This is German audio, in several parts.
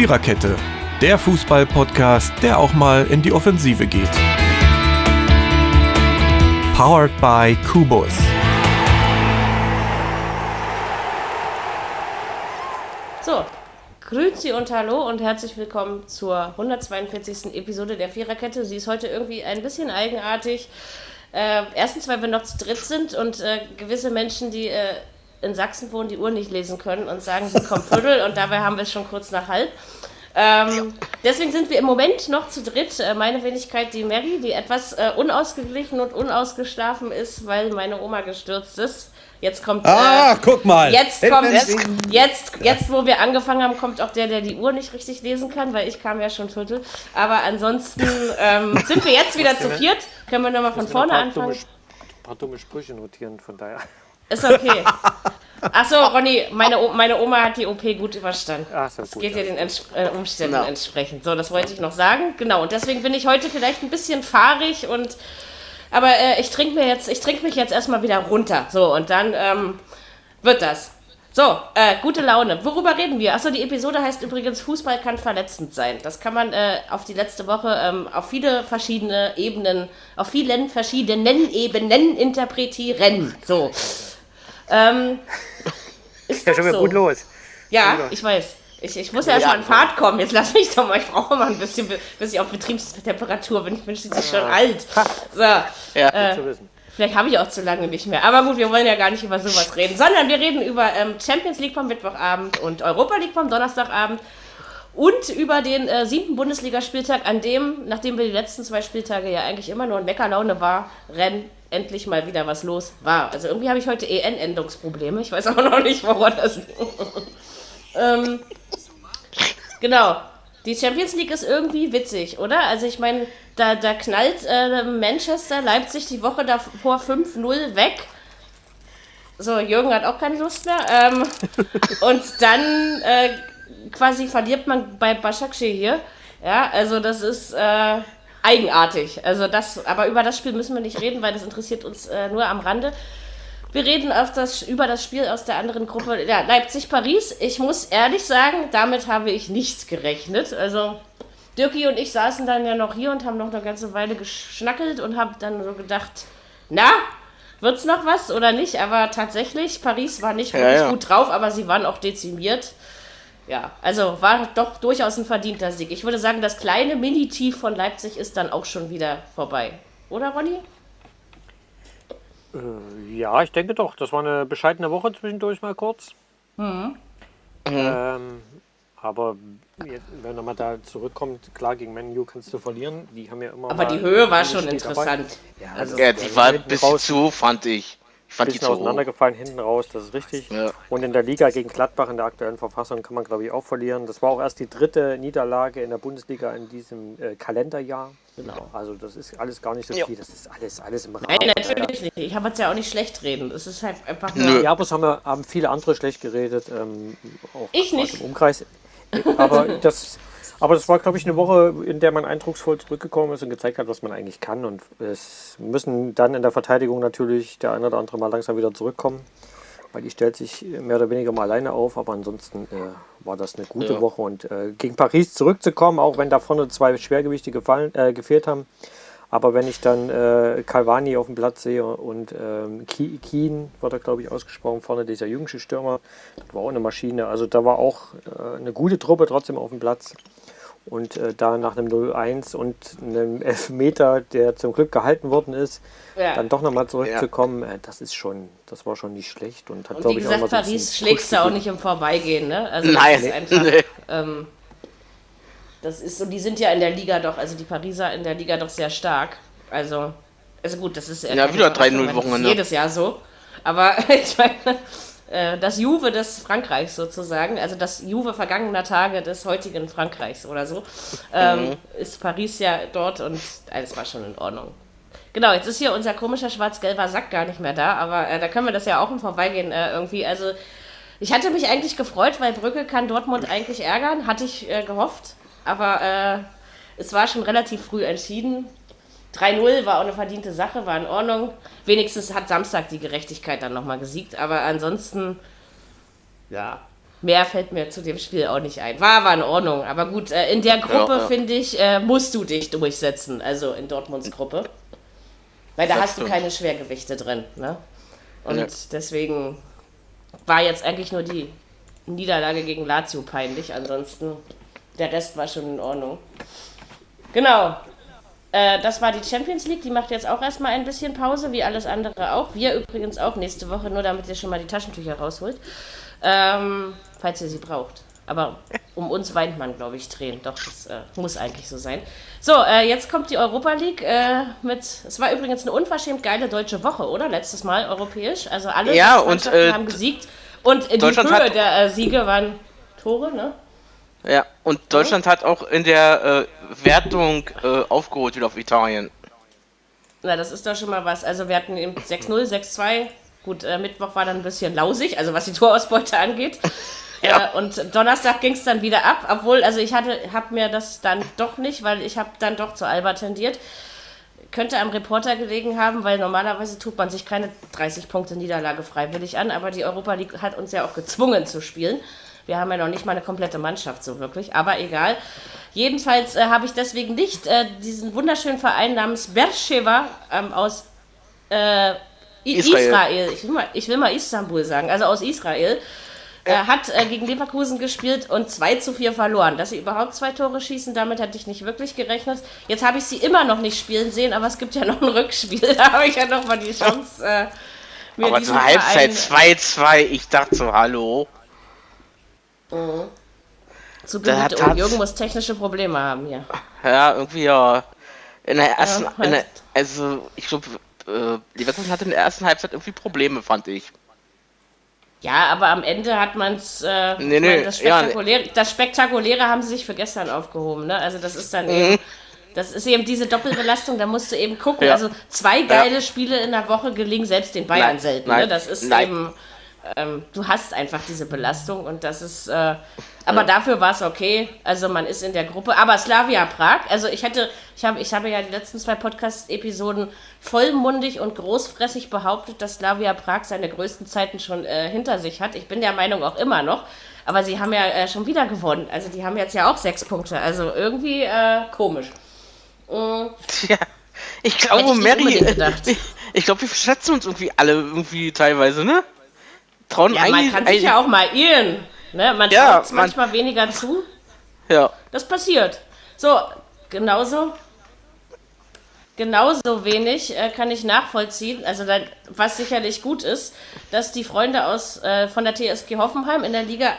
Viererkette, der Fußball-Podcast, der auch mal in die Offensive geht. Powered by Kubus. So, Grüezi und Hallo und herzlich willkommen zur 142. Episode der Viererkette. Sie ist heute irgendwie ein bisschen eigenartig. Äh, erstens, weil wir noch zu dritt sind und äh, gewisse Menschen, die äh, in Sachsen wohnen, die Uhr nicht lesen können und sagen, sie kommen Viertel und dabei haben wir es schon kurz nach halb. Ähm, deswegen sind wir im Moment noch zu dritt. Äh, meine Wenigkeit, die Mary, die etwas äh, unausgeglichen und unausgeschlafen ist, weil meine Oma gestürzt ist. Jetzt kommt. Ah, guck mal. Jetzt kommt. Jetzt, jetzt, wo wir angefangen haben, kommt auch der, der die Uhr nicht richtig lesen kann, weil ich kam ja schon Viertel. Aber ansonsten ähm, sind wir jetzt wieder zu viert. Können wir nochmal von vorne anfangen? Ein paar dumme Sprüche notieren, von daher. Ist okay. Achso, Ronny, meine, o meine Oma hat die OP gut überstanden. Ach, das gut, geht ja ja. den Ents äh, Umständen Genau. entsprechend. So, das wollte ich noch sagen. Genau, und deswegen bin ich heute vielleicht ein bisschen fahrig und. Aber äh, ich trinke mir jetzt, ich trinke mich jetzt erstmal wieder runter. So, und dann ähm, wird das. So, äh, gute Laune. Worüber reden wir? Achso, die Episode heißt übrigens Fußball kann verletzend sein. Das kann man äh, auf die letzte Woche ähm, auf viele verschiedene Ebenen, auf vielen verschiedenen Ebenen interpretieren. So. Ähm, ist Ja, schon wieder so. gut los. Ja, los. ich weiß. Ich, ich muss ja erstmal in Fahrt kommen. Jetzt lass mich doch mal. Ich brauche mal ein bisschen, bis ich auf Betriebstemperatur bin. Ich bin schließlich schon alt. So. Ja. Äh, Zu wissen. Vielleicht habe ich auch zu lange nicht mehr. Aber gut, wir wollen ja gar nicht über sowas reden, sondern wir reden über ähm, Champions League vom Mittwochabend und Europa League vom Donnerstagabend und über den äh, siebten Bundesligaspieltag, an dem, nachdem wir die letzten zwei Spieltage ja eigentlich immer nur in Meckerlaune war, Rennen endlich mal wieder was los war. Also irgendwie habe ich heute EN-Endungsprobleme. Ich weiß auch noch nicht, woran das liegt. ähm, genau. Die Champions League ist irgendwie witzig, oder? Also ich meine, da, da knallt äh, Manchester Leipzig die Woche davor 5-0 weg. So, Jürgen hat auch keine Lust mehr. Ähm, und dann äh, quasi verliert man bei Başakşehir hier. Ja, also das ist äh, eigenartig. Also das, aber über das Spiel müssen wir nicht reden, weil das interessiert uns äh, nur am Rande. Wir reden auf das, über das Spiel aus der anderen Gruppe. Ja, Leipzig-Paris. Ich muss ehrlich sagen, damit habe ich nicht gerechnet. Also, Dirki und ich saßen dann ja noch hier und haben noch eine ganze Weile geschnackelt und haben dann so gedacht, na, wird's noch was oder nicht? Aber tatsächlich, Paris war nicht Ja, wirklich ja. gut drauf, aber sie waren auch dezimiert. Ja, also war doch durchaus ein verdienter Sieg. Ich würde sagen, das kleine Mini-Tief von Leipzig ist dann auch schon wieder vorbei. Oder, Ronny? Äh, Ja, ich denke doch. Das war eine bescheidene Woche zwischendurch mal kurz. Mhm. Ähm, aber wenn man mal da zurückkommt, klar, gegen Menu kannst du verlieren. Die haben ja immer. Aber mal die Höhe war schon interessant. Ja, Also- Ja, die war ein bisschen raus, zu fand ich. Fand bisschen hoch. auseinandergefallen hinten raus, das ist richtig. Ja. Und in der Liga gegen Gladbach in der aktuellen Verfassung kann man, glaube ich, auch verlieren. Das war auch erst die dritte Niederlage in der Bundesliga in diesem äh, Kalenderjahr. Genau. Also das ist alles gar nicht so viel. Das ist alles, alles im Rahmen. Nein, natürlich nicht. Ich habe jetzt ja auch nicht schlecht reden. Es ist halt einfach nur. Ja, aber es haben, haben viele andere schlecht geredet. Ähm, auch Ich nicht. Im Umkreis. Aber das, aber das war, glaube ich, eine Woche, in der man eindrucksvoll zurückgekommen ist und gezeigt hat, was man eigentlich kann. Und es müssen dann in der Verteidigung natürlich der eine oder andere mal langsam wieder zurückkommen. Weil die stellt sich mehr oder weniger mal alleine auf, aber ansonsten äh, war das eine gute Ja. Woche. Und äh, gegen Paris zurückzukommen, auch wenn da vorne zwei Schwergewichte gefallen, äh, gefehlt haben, aber wenn ich dann äh, Calvani auf dem Platz sehe und ähm, Keen, wird er glaube ich ausgesprochen, vorne dieser jüngste Stürmer, das war auch eine Maschine. Also da war auch äh, eine gute Truppe trotzdem auf dem Platz. Und äh, da nach einem 0-1 und einem Elfmeter, der zum Glück gehalten worden ist, Ja. dann doch nochmal zurückzukommen, äh, das ist schon, das war schon nicht schlecht und hat Und glaube wie ich auch gesagt, mal so ein Paris bisschen schlägst du auch nicht im Vorbeigehen, ne? Also Nein. das ist einfach. Nee. Ähm, das ist, und die sind ja in der Liga doch, also die Pariser in der Liga doch sehr stark. Also, also gut, das ist Ja, wieder Überraschung, 3-0 weil das ist Wochenende. Jedes Jahr so. Aber ich meine, äh, das Juve des Frankreichs sozusagen, also das Juve vergangener Tage des heutigen Frankreichs oder so, ähm, ist Paris ja dort und alles war schon in Ordnung. Genau, jetzt ist hier unser komischer schwarz-gelber Sack gar nicht mehr da, aber äh, da können wir das ja auch im Vorbeigehen äh, irgendwie. Also, ich hatte mich eigentlich gefreut, weil Brücke kann Dortmund eigentlich ärgern, hatte ich äh, gehofft. Aber äh, es war schon relativ früh entschieden. 3-0 war auch eine verdiente Sache, war in Ordnung. Wenigstens hat Samstag die Gerechtigkeit dann nochmal gesiegt, aber ansonsten, ja. mehr fällt mir zu dem Spiel auch nicht ein. War aber in Ordnung. Aber gut, äh, in der Gruppe, ja, ja. finde ich, äh, musst du dich durchsetzen. Also in Dortmunds Gruppe. Weil da das hast stimmt. du keine Schwergewichte drin. Ne? Und ja. deswegen war jetzt eigentlich nur die Niederlage gegen Lazio peinlich. Ansonsten, der Rest war schon in Ordnung. Genau. Äh, das war die Champions League. Die macht jetzt auch erstmal ein bisschen Pause, wie alles andere auch. Wir übrigens auch nächste Woche, nur damit ihr schon mal die Taschentücher rausholt. Ähm, falls ihr sie braucht. Aber um uns weint man, glaube ich, Tränen. Doch, das äh, muss eigentlich so sein. So, äh, jetzt kommt die Europa League äh, mit. Es war übrigens eine unverschämt geile deutsche Woche, oder? Letztes Mal europäisch. Also alle ja, und, äh, haben gesiegt. Und die Höhe der äh, Siege waren Tore, ne? Ja, und Deutschland hat auch in der äh, Wertung aufgeholt wieder auf Italien. Na, das ist doch schon mal was. Also wir hatten eben 6-0, 6-2. Gut, Mittwoch war dann ein bisschen lausig, also was die Torausbeute angeht. Ja. Äh, und Donnerstag ging es dann wieder ab, obwohl, also ich hatte, habe mir das dann doch nicht, weil ich habe dann doch zu Alba tendiert. Könnte am Reporter gelegen haben, weil normalerweise tut man sich keine 30 Punkte Niederlage freiwillig an, aber die Europa League hat uns ja auch gezwungen zu spielen. Wir haben ja noch nicht mal eine komplette Mannschaft so wirklich, aber egal. Jedenfalls äh, habe ich deswegen nicht äh, diesen wunderschönen Verein namens Bersheva ähm, aus äh, Israel. Israel. Ich, will mal, ich will mal Istanbul sagen, also aus Israel, er hat äh, gegen Leverkusen gespielt und 2 zu 4 verloren. Dass sie überhaupt zwei Tore schießen, damit hätte ich nicht wirklich gerechnet. Jetzt habe ich sie immer noch nicht spielen sehen, aber es gibt ja noch ein Rückspiel. Da habe ich ja noch mal die Chance. Äh, mir aber zur Halbzeit 2-2, ich dachte so, hallo. Mhm. Zu Gemüte. Oh, Jürgen muss technische Probleme haben hier. Ja, irgendwie ja. In der ersten, ja, in der, also ich glaube, äh, Leverkusen hatte in der ersten Halbzeit irgendwie Probleme, fand ich. Ja, aber am Ende hat man es. Äh, nee, nee, das, Spektakuläre, ja, das Spektakuläre haben sie sich für gestern aufgehoben. Ne? Also, das ist dann mhm. eben. Das ist eben diese Doppelbelastung, da musst du eben gucken. Ja. Also zwei geile ja. Spiele in der Woche gelingen selbst den Bayern nein, selten. Ne? Das ist nein. eben ähm, du hast einfach diese Belastung und das ist, äh, aber ja. dafür war es okay. Also man ist in der Gruppe. Aber Slavia Prag, also ich hätte, ich habe, ich habe ja die letzten zwei Podcast-Episoden vollmundig und großfressig behauptet, dass Slavia Prag seine größten Zeiten schon äh, hinter sich hat. Ich bin der Meinung auch immer noch. Aber sie haben ja äh, schon wieder gewonnen. Also die haben jetzt ja auch sechs Punkte. Also irgendwie äh, komisch. Mhm. Tja. Ich glaube, Mary, ich, ich glaube, wir verschätzen uns irgendwie alle irgendwie teilweise, ne? Trauen ja, eigentlich. Man kann sich ja auch mal irren. Ne? Man ja, traut manchmal man, weniger zu. Ja. Das passiert. So, genauso. Genauso wenig äh, kann ich nachvollziehen, also dann, was sicherlich gut ist, dass die Freunde aus, äh, von der TSG Hoffenheim in der Liga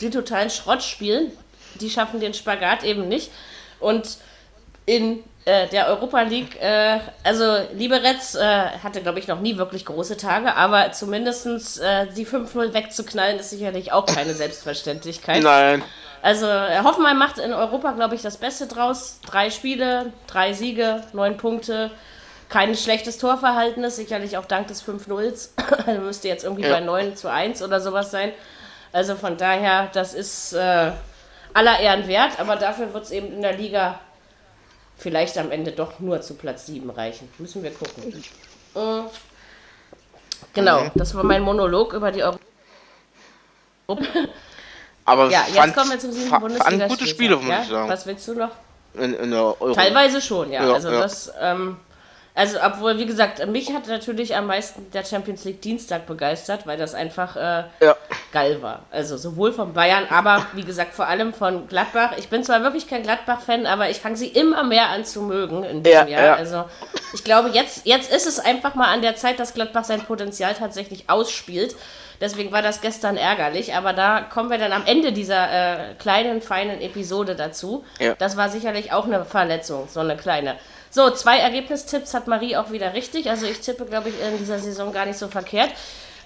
den totalen Schrott spielen. Die schaffen den Spagat eben nicht. Und in äh, der Europa League, äh, also Liberec äh, hatte, glaube ich, noch nie wirklich große Tage, aber zumindest äh, die 5-0 wegzuknallen, ist sicherlich auch keine Selbstverständlichkeit. Nein. Also äh, Hoffenheim macht in Europa, glaube ich, das Beste draus. Drei Spiele, drei Siege, neun Punkte. Kein schlechtes Torverhalten sicherlich auch dank des 5-0s. also müsste jetzt irgendwie ja. bei 9 zu 1 oder sowas sein. Also von daher, das ist äh, aller Ehren wert, aber dafür wird es eben in der Liga vielleicht am Ende doch nur zu Platz 7 reichen. Müssen wir gucken. Äh, genau, das war mein Monolog über die Euro. Aber ja, jetzt kommen wir zum siebten Bundesliga. gute Spiele, muss ja? ich sagen. Was willst du noch? In, in Teilweise schon, ja. ja also ja. das, ähm, also, obwohl, wie gesagt, mich hat natürlich am meisten der Champions League Dienstag begeistert, weil das einfach äh, ja. geil war. Also sowohl von Bayern, aber wie gesagt, vor allem von Gladbach. Ich bin zwar wirklich kein Gladbach-Fan, aber ich fange sie immer mehr an zu mögen in diesem ja, Jahr. Ja. Also ich glaube, jetzt, jetzt ist es einfach mal an der Zeit, dass Gladbach sein Potenzial tatsächlich ausspielt. Deswegen war das gestern ärgerlich, aber da kommen wir dann am Ende dieser äh, kleinen, feinen Episode dazu. Das war sicherlich auch eine Verletzung, so eine kleine. So, zwei Ergebnistipps hat Marie auch wieder richtig. Also ich tippe, glaube ich, in dieser Saison gar nicht so verkehrt.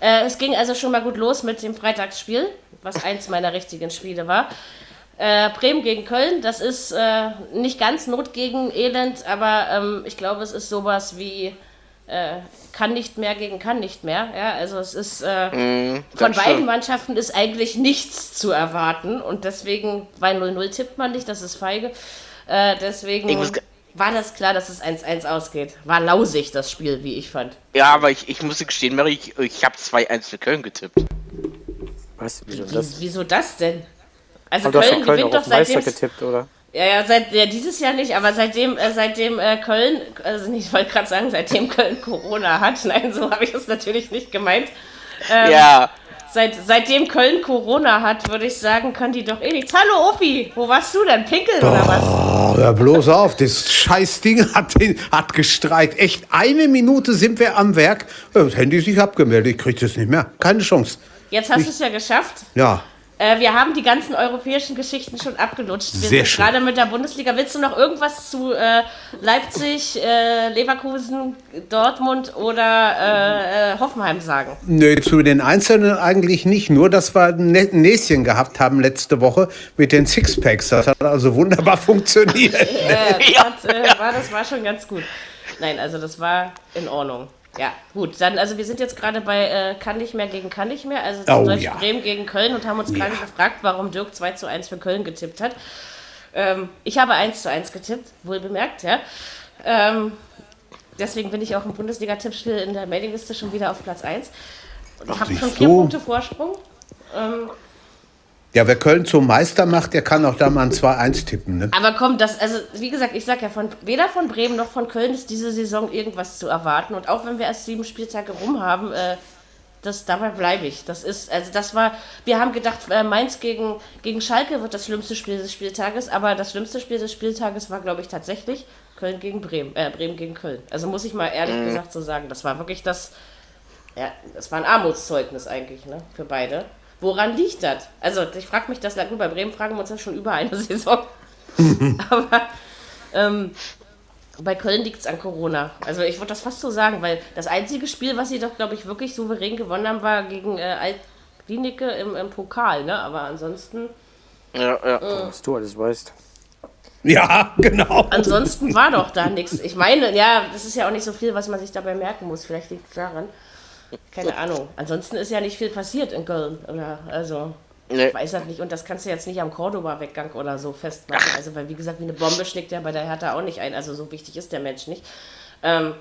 Äh, es ging also schon mal gut los mit dem Freitagsspiel, was eins meiner richtigen Spiele war. Äh, Bremen gegen Köln, das ist äh, nicht ganz Not gegen Elend, aber ähm, ich glaube, es ist sowas wie äh, kann nicht mehr gegen kann nicht mehr. Ja, also es ist mm, von beiden stimmt. Mannschaften ist eigentlich nichts zu erwarten und deswegen, weil 0-0 tippt man nicht, das ist feige. Äh, deswegen war das klar, dass es 1-1 ausgeht. War lausig, das Spiel, wie ich fand. Ja, aber ich, ich muss gestehen, Mary, ich, ich habe 2-1 für Köln getippt. Was? Wieso Wie, das? Wieso das denn? Also Aber Köln Köln gewinnt auch doch auf Meister seitdem. getippt, oder? Ja, ja, seit ja, dieses Jahr nicht, aber seitdem, äh, seitdem äh, Köln, also nicht, ich wollte gerade sagen, seitdem Köln Corona hat, nein, so habe ich es natürlich nicht gemeint. Ähm, Ja, Seit, seitdem Köln Corona hat, würde ich sagen, können die doch eh nichts. Hallo Opi, wo warst du denn? Pinkeln oder was? Oh, hör bloß auf, das scheiß Ding hat, hat gestreikt. Echt, eine Minute sind wir am Werk. Ja, Das Handy ist nicht abgemeldet, ich krieg das nicht mehr. Keine Chance. Jetzt hast du es ja geschafft. Ja, Äh, wir haben die ganzen europäischen Geschichten schon abgelutscht. Wir Sehr sind schön. gerade mit der Bundesliga. Willst du noch irgendwas zu äh, Leipzig, äh, Leverkusen, Dortmund oder äh, äh, Hoffenheim sagen? Nö, zu den Einzelnen eigentlich nicht. Nur, dass wir ein Nä- ein Näschen gehabt haben letzte Woche mit den Sixpacks. Das hat also wunderbar funktioniert. Äh, das, hat, äh, war, das war schon ganz gut. Nein, also das war in Ordnung. Ja, gut. Dann, also wir sind jetzt gerade bei äh, Kann nicht mehr gegen Kann nicht mehr. Also Oh, Beispiel ja. Bremen gegen Köln und haben uns gerade Ja. gefragt, warum Dirk 2 zu 1 für Köln getippt hat. Ähm, ich habe 1 zu 1 getippt, wohl bemerkt, ja. Ähm, deswegen bin ich auch im Bundesliga-Tippspiel in der Mailingliste schon wieder auf Platz 1. Und ich habe schon vier du. Punkte Vorsprung. Ähm, Ja, wer Köln zum Meister macht, der kann auch da mal ein 2-1 tippen. Ne? Aber komm, das, also wie gesagt, ich sag ja, von, weder von Bremen noch von Köln ist diese Saison irgendwas zu erwarten. Und auch wenn wir erst sieben Spieltage rum haben, äh, das, dabei bleibe ich. Das ist, also das war, wir haben gedacht, äh, Mainz gegen, gegen Schalke wird das schlimmste Spiel des Spieltages, aber das schlimmste Spiel des Spieltages war, glaube ich, tatsächlich Köln gegen Bremen, äh, Bremen gegen Köln. Also muss ich mal ehrlich gesagt so sagen, das war wirklich das, ja, das war ein Armutszeugnis eigentlich, ne, für beide. Woran liegt das? Also, ich frage mich das, gut, bei Bremen fragen wir uns das schon über eine Saison. Aber ähm, bei Köln liegt es an Corona. Also, ich würde das fast so sagen, weil das einzige Spiel, was sie doch, glaube ich, wirklich souverän gewonnen haben, war gegen äh, Altklinike im, im Pokal, ne? Aber ansonsten, ja, ja. Was du alles weißt. Ja, genau. ansonsten war doch da nichts. Ich meine, ja, das ist ja auch nicht so viel, was man sich dabei merken muss. Vielleicht liegt es daran. Keine Ahnung. Ansonsten ist ja nicht viel passiert in Köln. Oder, also. Nee. Ich weiß halt nicht, und das kannst du jetzt nicht am Cordoba-Weggang oder so festmachen. Also, weil, wie gesagt, wie eine Bombe schlägt ja bei der Hertha auch nicht ein. Also, so wichtig ist der Mensch nicht. Ähm,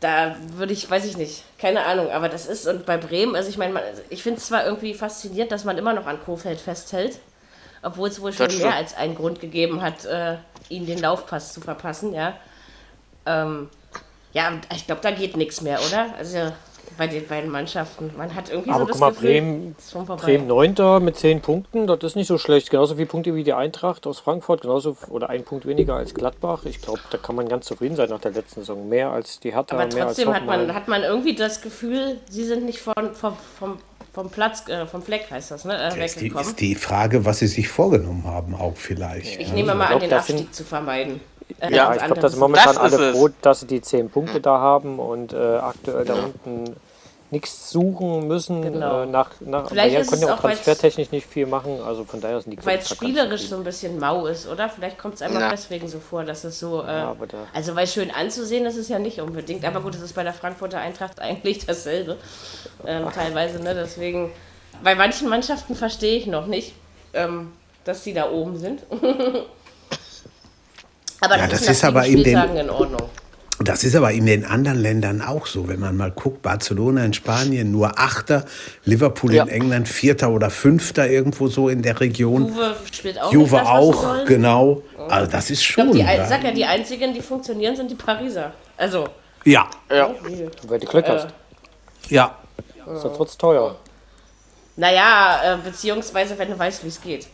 da würde ich, weiß ich nicht, keine Ahnung, aber das ist, und bei Bremen, also ich meine, ich finde es zwar irgendwie faszinierend, dass man immer noch an Kofeld festhält, obwohl es wohl schon Das mehr als einen Grund gegeben hat, äh, ihm den Laufpass zu verpassen, ja. Ähm, ja, ich glaube, da geht nichts mehr, oder? Also bei den beiden Mannschaften. Man hat irgendwie Aber so das guck mal, Gefühl, Bremen, ist schon vorbei. Bremen 9. mit 10 Punkten, das ist nicht so schlecht. Genauso viele Punkte wie die Eintracht aus Frankfurt, genauso oder ein Punkt weniger als Gladbach. Ich glaube, da kann man ganz zufrieden sein nach der letzten Saison. Mehr als die Hertha, Aber mehr als trotzdem hat man, hat man irgendwie das Gefühl, sie sind nicht von, vom, vom, vom Platz, äh, vom Fleck heißt das, ne, äh, Ist die, ist die Frage, was sie sich vorgenommen haben, auch vielleicht. Ich ne? nehme mal an, glaub, den das sind- Abstieg zu vermeiden. Äh, Ja, Ich glaube, da sind anderes. momentan Das alle froh, dass sie die 10 Punkte da haben und äh, aktuell da unten nichts suchen müssen. Genau. Äh, nach, nach, Vielleicht ist können es ja auch transfertechnisch nicht viel machen. Also von daher sind die Weil es spielerisch so ein bisschen mau ist, oder? Vielleicht kommt es einfach Ja. deswegen so vor, dass es so. Äh, aber da- also, weil schön anzusehen ist es ja nicht unbedingt. Aber gut, es ist bei der Frankfurter Eintracht eigentlich dasselbe. Ähm, teilweise, ne? Deswegen. Bei manchen Mannschaften verstehe ich noch nicht, ähm, dass sie da oben sind. aber Ja, das, das ist, aber in den- in Ordnung. Das ist aber in den anderen Ländern auch so. Wenn man mal guckt, Barcelona in Spanien nur Achter, Liverpool Ja. in England Vierter oder Fünfter irgendwo so in der Region. Juve spielt auch Juve nicht das, auch, genau. Also das ist Ich glaub, schon. die, sag ja, die einzigen, die funktionieren, sind die Pariser. Also, ja, Ja. Weil du Glück hast. ja. Ist ja trotz teuer. naja, äh, beziehungsweise wenn du weißt, wie es geht.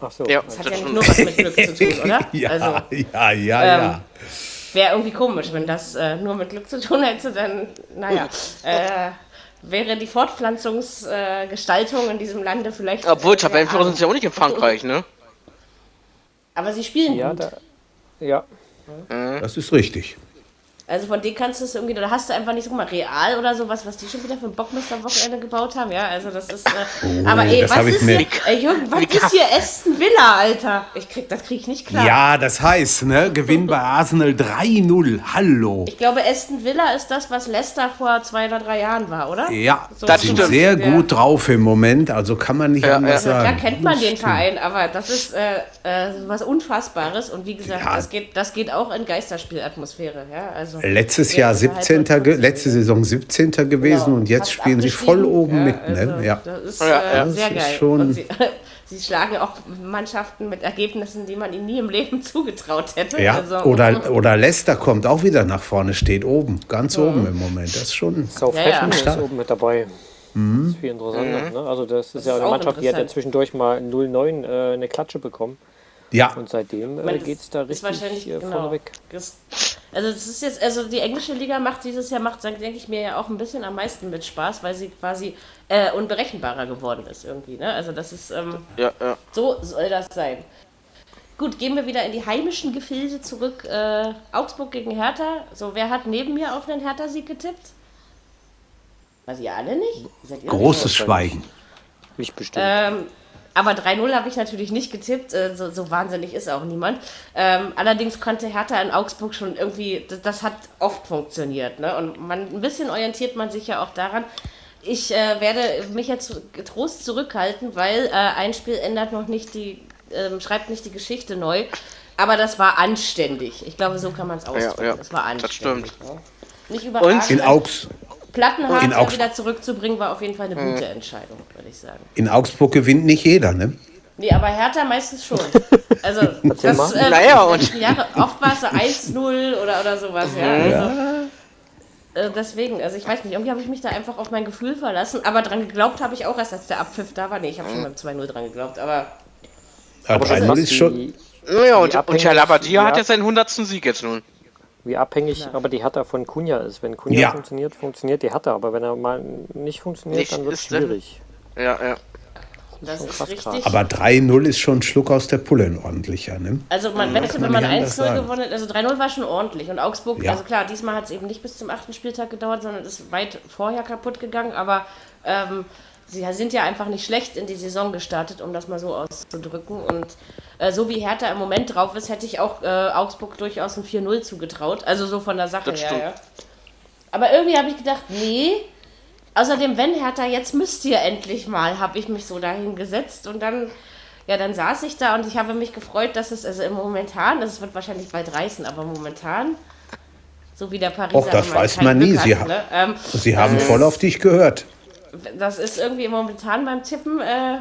Ach so. Ja. Das hat ja nicht nur was mit Glück zu tun, oder? Ja, Also, ja, ja, ähm, ja. wäre irgendwie komisch, wenn das äh, nur mit Glück zu tun hätte, dann, naja, äh, wäre die Fortpflanzungsgestaltung äh, Gestaltung in diesem Lande vielleicht. Obwohl, äh, Tabellenführer sind sie auch nicht in Frankreich, ne? Aber sie spielen Ja, gut. da, ja. Das ist richtig. Also von denen kannst du es irgendwie, oder hast du einfach nicht, guck mal, Real oder sowas, was die schon wieder für ein Bockmeister-Wochenende gebaut haben, ja, also das ist, äh, aber ey, Oh, das was ist hier, ey, Jürgen, was ist hier Aston Villa, Alter? Ich krieg, das krieg ich nicht klar. Ja, das heißt, ne, Gewinn bei Arsenal 3-0. Hallo. Ich glaube, Aston Villa ist das, was Leicester vor zwei oder drei Jahren war, oder? Ja, So das stimmt. sind sehr Ja. gut drauf im Moment, also kann man nicht Ja, anders ja. Da sagen. kennt man den Verein, aber das ist äh, äh, was Unfassbares und wie gesagt, Ja. das, geht, das geht auch in Geisterspielatmosphäre, ja, also Letztes Ja, Jahr das war halt 17. so ge- letzte Saison 17. gewesen Genau, und jetzt fast spielen sie voll oben Ja, mit. Ne? also, Ja. Das ist Ja, äh, ja. sehr Das ist geil. schon- Und sie, sie schlagen auch Mannschaften mit Ergebnissen, die man ihnen nie im Leben zugetraut hätte. Ja, Also, oder, oder Leicester kommt auch wieder nach vorne, steht oben, ganz oben im Moment. Das ist schon. Southampton Ja, ist oben mit dabei. Das ist viel interessanter. Ne? Also das ist ja ist eine Mannschaft, die hat ja zwischendurch mal 0-9 äh, eine Klatsche bekommen. Ja, Und seitdem äh, das geht es da ist richtig wahrscheinlich, äh, genau. vorne weg. Das, also das ist jetzt, also die englische Liga macht dieses Jahr, macht, denke ich mir ja auch ein bisschen am meisten mit Spaß, weil sie quasi äh, unberechenbarer geworden ist irgendwie. Ne? Also das ist, ähm, Ja, ja. so soll das sein. Gut, gehen wir wieder in die heimischen Gefilde zurück. Äh, Augsburg gegen Hertha. So, wer hat neben mir auf einen Hertha-Sieg getippt? Was ihr alle nicht? Seid ihr großes Schweigen. Ich bestimmt. ähm, aber 3-0 habe ich natürlich nicht getippt. Äh, so, so wahnsinnig ist auch niemand. Ähm, allerdings konnte Hertha in Augsburg schon irgendwie, das, das hat oft funktioniert. Ne? Und man, ein bisschen orientiert man sich ja auch daran. Ich äh, werde mich jetzt getrost zurückhalten, weil äh, ein Spiel ändert noch nicht die, ähm, schreibt nicht die Geschichte neu. Aber das war anständig. Ich glaube, so kann man es ausdrücken. ja, das war das anständig. stimmt. Ne? Nicht überragend. In, Augs Augs- wieder zurückzubringen, war auf jeden Fall eine gute Entscheidung, würde ich sagen. in Augsburg gewinnt nicht jeder, ne? Nee, aber Hertha meistens schon. Also, das, äh, Naja, die und- letzten Jahre, oft war es so 1-0 oder, oder sowas, ja. Also, äh, deswegen, also ich weiß nicht, irgendwie habe ich mich da einfach auf mein Gefühl verlassen, aber dran geglaubt habe ich auch erst, als der Abpfiff da war. Nee, ich habe schon beim 2-0 dran geglaubt, aber Ja, Aber 3-0 was ist schon. Naja, und, und abhängig- Herr Labadia wie hat ja seinen 100. Sieg jetzt nun. Wie abhängig aber die Hertha von Kunja ist. Wenn Kunja Ja. funktioniert, funktioniert die Hertha. Aber wenn er mal nicht funktioniert, Nicht dann wird es ist, dann- schwierig. Ja, ja. das ist krass, richtig. krass. Aber 3-0 ist schon ein Schluck aus der Pulle, ein ordentlicher, ne? Also man, man wenn man nicht anders 1-0 sagen. gewonnen hat, also 3-0 war schon ordentlich. Und Augsburg, Ja. also klar, diesmal hat es eben nicht bis zum achten Spieltag gedauert, sondern ist weit vorher kaputt gegangen. Aber ähm, sie sind ja einfach nicht schlecht in die Saison gestartet, um das mal so auszudrücken. Und äh, so wie Hertha im Moment drauf ist, hätte ich auch äh, Augsburg durchaus ein 4-0 zugetraut. Also so von der Sache her, ja. Aber irgendwie habe ich gedacht, nee. Außerdem, wenn Hertha, jetzt müsst ihr endlich mal, habe ich mich so dahin gesetzt und dann, ja, dann saß ich da und ich habe mich gefreut, dass es, also im momentan, das wird wahrscheinlich bald reißen, aber momentan, so wie der Pariser. Och, das weiß man nie. Sie hat, ha- ne? ähm, Sie haben voll auf dich gehört. Das ist irgendwie momentan beim Tippen äh,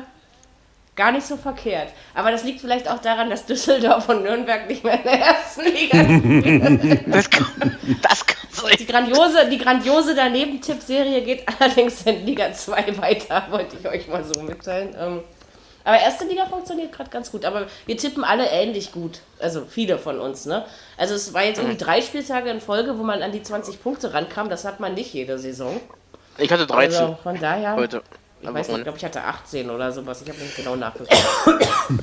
gar nicht so verkehrt. Aber das liegt vielleicht auch daran, dass Düsseldorf und Nürnberg nicht mehr in der ersten Liga sind. Das kann, das kann sein. Die grandiose, die grandiose Daneben-Tipp-Serie geht allerdings in Liga 2 weiter, wollte ich euch mal so mitteilen. Ähm, aber erste Liga funktioniert gerade ganz gut. Aber wir tippen alle ähnlich gut. Also viele von uns, ne? Also es war jetzt irgendwie drei Spieltage in Folge, wo man an die 20 Punkte rankam. Das hat man nicht jede Saison. Ich hatte 13 Also von daher. heute. Ich Aber weiß nicht, ich glaube, ich hatte 18 oder sowas. Ich habe nicht genau nachgeguckt.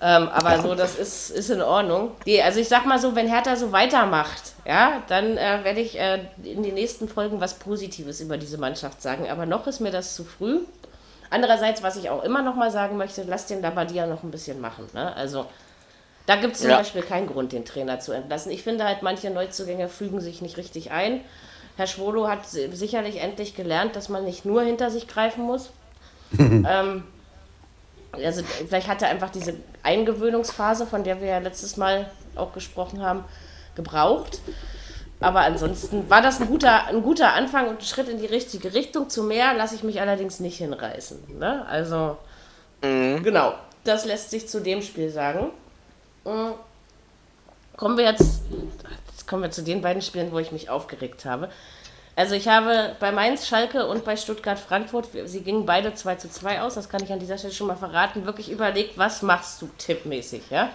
ähm, aber so, das ist, ist in Ordnung. Die, also ich sag mal so, wenn Hertha so weitermacht, ja, dann äh, werde ich äh, in den nächsten Folgen was Positives über diese Mannschaft sagen. Aber noch ist mir das zu früh. Andererseits, was ich auch immer noch mal sagen möchte, lass den Labadia noch ein bisschen machen. Ne? Also da gibt es zum Ja. Beispiel keinen Grund, den Trainer zu entlassen. Ich finde halt, manche Neuzugänge fügen sich nicht richtig ein. Herr Schwolo hat si- sicherlich endlich gelernt, dass man nicht nur hinter sich greifen muss. ähm, also vielleicht hat er einfach diese Eingewöhnungsphase, von der wir ja letztes Mal auch gesprochen haben, gebraucht. Aber ansonsten war das ein guter, ein guter Anfang und ein Schritt in die richtige Richtung. Zu mehr lasse ich mich allerdings nicht hinreißen. Ne? Also, genau, das lässt sich zu dem Spiel sagen. Mm. Kommen wir jetzt, kommen wir zu den beiden Spielen, wo ich mich aufgeregt habe. Also ich habe bei Mainz, Schalke und bei Stuttgart, Frankfurt, sie gingen beide 2 zu 2 aus, das kann ich an dieser Stelle schon mal verraten, wirklich überlegt, was machst du tippmäßig, ja?